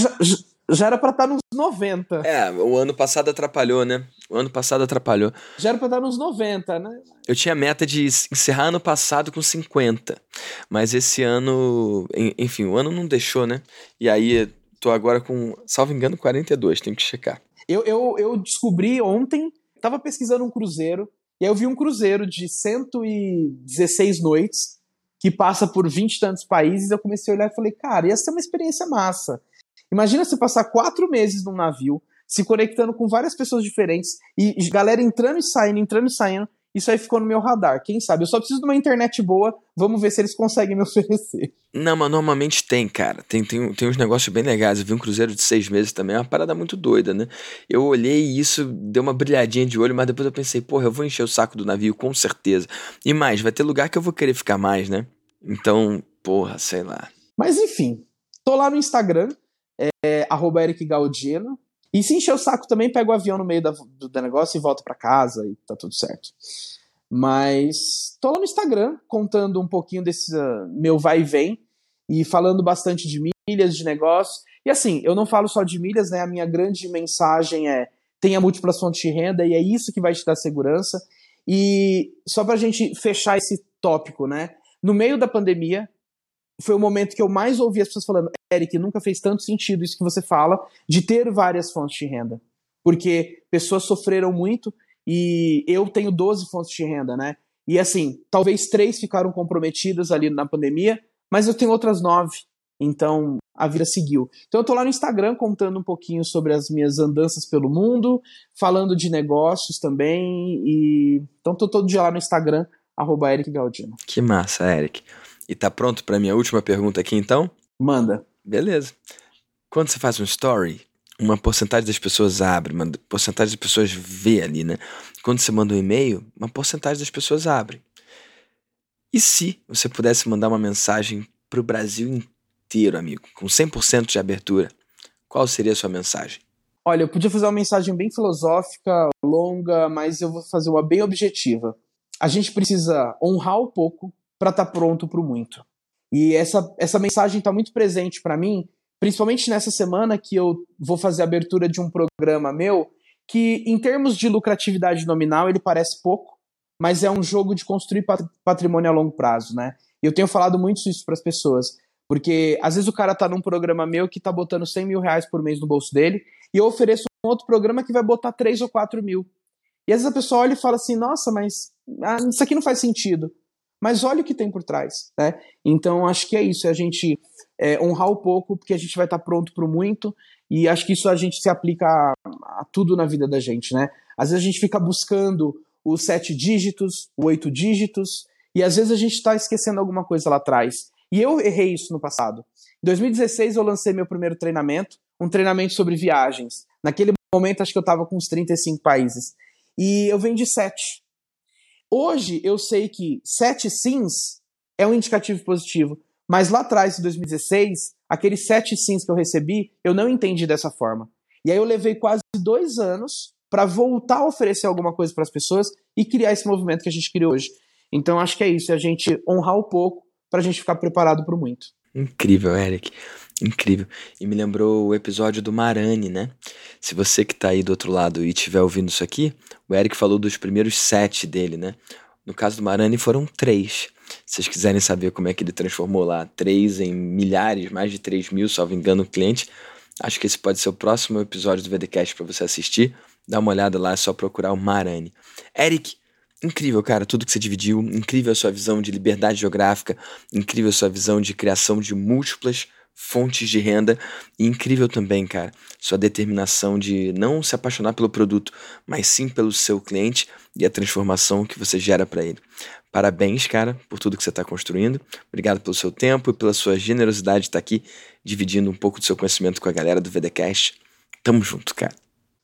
já era pra estar tá nos 90. É, o ano passado atrapalhou, né? O ano passado atrapalhou. Já era pra estar tá nos 90, né? Eu tinha meta de encerrar ano passado com 50. Mas esse ano. Enfim, o ano não deixou, né? E aí, tô agora com, salvo engano, 42. Tenho que checar. Eu, eu, eu descobri ontem, tava pesquisando um cruzeiro. E aí eu vi um cruzeiro de 116 noites que passa por 20 e tantos países. Eu comecei a olhar e falei, cara, ia ser uma experiência massa. Imagina você passar quatro meses num navio, se conectando com várias pessoas diferentes, e galera entrando e saindo, entrando e saindo. Isso aí ficou no meu radar. Quem sabe? Eu só preciso de uma internet boa. Vamos ver se eles conseguem me oferecer. Não, mas normalmente tem, cara. Tem, tem, tem uns negócios bem legais. Eu vi um cruzeiro de seis meses também. É uma parada muito doida, né? Eu olhei e isso deu uma brilhadinha de olho, mas depois eu pensei, porra, eu vou encher o saco do navio, com certeza. E mais, vai ter lugar que eu vou querer ficar mais, né? Então, porra, sei lá. Mas enfim, tô lá no Instagram é arroba Eric Galdino. E se encher o saco também, pega o avião no meio da, do, do negócio e volta para casa e tá tudo certo. Mas tô lá no Instagram contando um pouquinho desse uh, meu vai e vem e falando bastante de milhas, de negócio. E assim, eu não falo só de milhas, né? A minha grande mensagem é tenha múltiplas fontes de renda e é isso que vai te dar segurança. E só pra gente fechar esse tópico, né? No meio da pandemia, foi o momento que eu mais ouvi as pessoas falando, Eric, nunca fez tanto sentido isso que você fala, de ter várias fontes de renda. Porque pessoas sofreram muito e eu tenho 12 fontes de renda, né? E assim, talvez três ficaram comprometidas ali na pandemia, mas eu tenho outras nove. Então a vida seguiu. Então eu tô lá no Instagram contando um pouquinho sobre as minhas andanças pelo mundo, falando de negócios também. E então tô todo dia lá no Instagram, arroba Eric Galdino. Que massa, Eric. E tá pronto para minha última pergunta aqui então? Manda. Beleza. Quando você faz um story, uma porcentagem das pessoas abre, uma porcentagem das pessoas vê ali, né? Quando você manda um e-mail, uma porcentagem das pessoas abre. E se você pudesse mandar uma mensagem para o Brasil inteiro, amigo, com 100% de abertura, qual seria a sua mensagem? Olha, eu podia fazer uma mensagem bem filosófica, longa, mas eu vou fazer uma bem objetiva. A gente precisa honrar o pouco para estar tá pronto para o muito. E essa, essa mensagem está muito presente para mim, principalmente nessa semana que eu vou fazer a abertura de um programa meu, que em termos de lucratividade nominal ele parece pouco, mas é um jogo de construir patrimônio a longo prazo, né? Eu tenho falado muito isso para as pessoas, porque às vezes o cara tá num programa meu que tá botando 100 mil reais por mês no bolso dele, e eu ofereço outro programa que vai botar 3 ou 4 mil. E às vezes a pessoa olha e fala assim, nossa, mas ah, isso aqui não faz sentido. Mas olha o que tem por trás, né? Então acho que é isso, é a gente é, honrar o pouco, porque a gente vai estar pronto para o muito, e acho que isso a gente se aplica a, a, tudo na vida da gente, né? Às vezes a gente fica buscando os sete dígitos, os oito dígitos, e às vezes a gente está esquecendo alguma coisa lá atrás. E eu errei isso no passado. Em 2016 eu lancei meu primeiro treinamento, um treinamento sobre viagens. Naquele momento acho que eu estava com uns 35 países. E eu vendi sete. Hoje eu sei que sete sims é um indicativo positivo, mas lá atrás, em 2016, aqueles sete sims que eu recebi, eu não entendi dessa forma. E aí eu levei quase dois anos para voltar a oferecer alguma coisa para as pessoas e criar esse movimento que a gente criou hoje. Então acho que é isso, é a gente honrar o pouco para a gente ficar preparado para o muito. Incrível, Eric. Incrível. E me lembrou o episódio do Marani, né? Se você que tá aí do outro lado e estiver ouvindo isso aqui, o Eric falou dos primeiros sete dele, né? No caso do Marani foram três. Se vocês quiserem saber como é que ele transformou lá três em milhares, mais de três mil, salvo engano, cliente, acho que esse pode ser o próximo episódio do VDCast para você assistir. Dá uma olhada lá, é só procurar o Marani. Eric, Incrível, cara, tudo que você dividiu, incrível a sua visão de liberdade geográfica, incrível a sua visão de criação de múltiplas fontes de renda e incrível também, cara, sua determinação de não se apaixonar pelo produto, mas sim pelo seu cliente e a transformação que você gera para ele. Parabéns, cara, por tudo que você está construindo. Obrigado pelo seu tempo e pela sua generosidade de estar tá aqui dividindo um pouco do seu conhecimento com a galera do VDcast. Tamo junto, cara.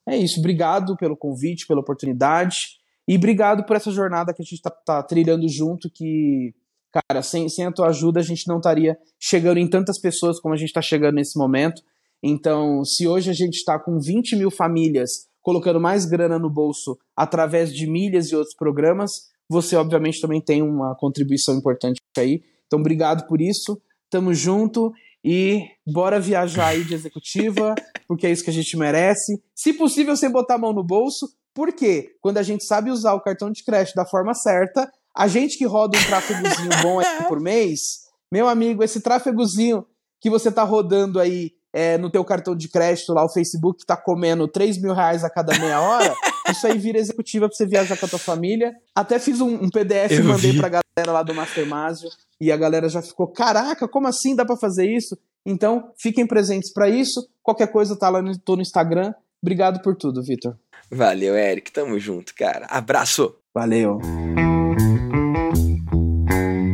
É isso, obrigado pelo convite, pela oportunidade e obrigado por essa jornada que a gente está tá trilhando junto, que cara, sem, sem a tua ajuda a gente não estaria chegando em tantas pessoas como a gente está chegando nesse momento. Então, se hoje a gente está com 20 mil famílias colocando mais grana no bolso através de milhas e outros programas, você obviamente também tem uma contribuição importante aí. Então, obrigado por isso. Tamo junto e bora viajar aí de executiva, porque é isso que a gente merece. Se possível, sem botar a mão no bolso, porque quando a gente sabe usar o cartão de crédito da forma certa, a gente que roda um tráfegozinho bom por mês, meu amigo, esse tráfegozinho que você tá rodando aí é, no teu cartão de crédito lá, o Facebook tá comendo 3 mil reais a cada meia hora, isso aí vira executiva pra você viajar com a tua família. Até fiz um, um PDF e mandei vi. pra galera lá do Mastermásio e a galera já ficou, caraca, como assim dá pra fazer isso? Então, fiquem presentes para isso. Qualquer coisa tá lá no, tô no Instagram. Obrigado por tudo, Vitor. Valeu, Eric. Tamo junto, cara. Abraço. Valeu.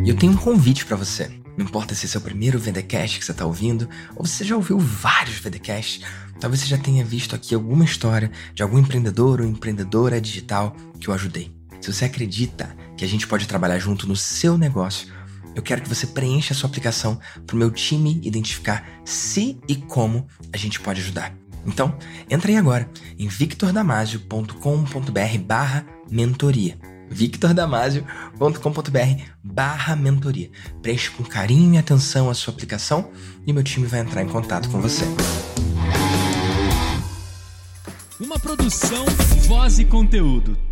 E eu tenho um convite para você. Não importa se esse é o primeiro VDcast que você está ouvindo, ou você já ouviu vários VDcasts, talvez você já tenha visto aqui alguma história de algum empreendedor ou empreendedora digital que eu ajudei. Se você acredita que a gente pode trabalhar junto no seu negócio, eu quero que você preencha a sua aplicação para o meu time identificar se e como a gente pode ajudar. Então, entra aí agora em victordamasio.com.br barra mentoria victordamasio.com.br barra mentoria. Preste com carinho e atenção a sua aplicação e meu time vai entrar em contato com você. Uma produção, voz e conteúdo.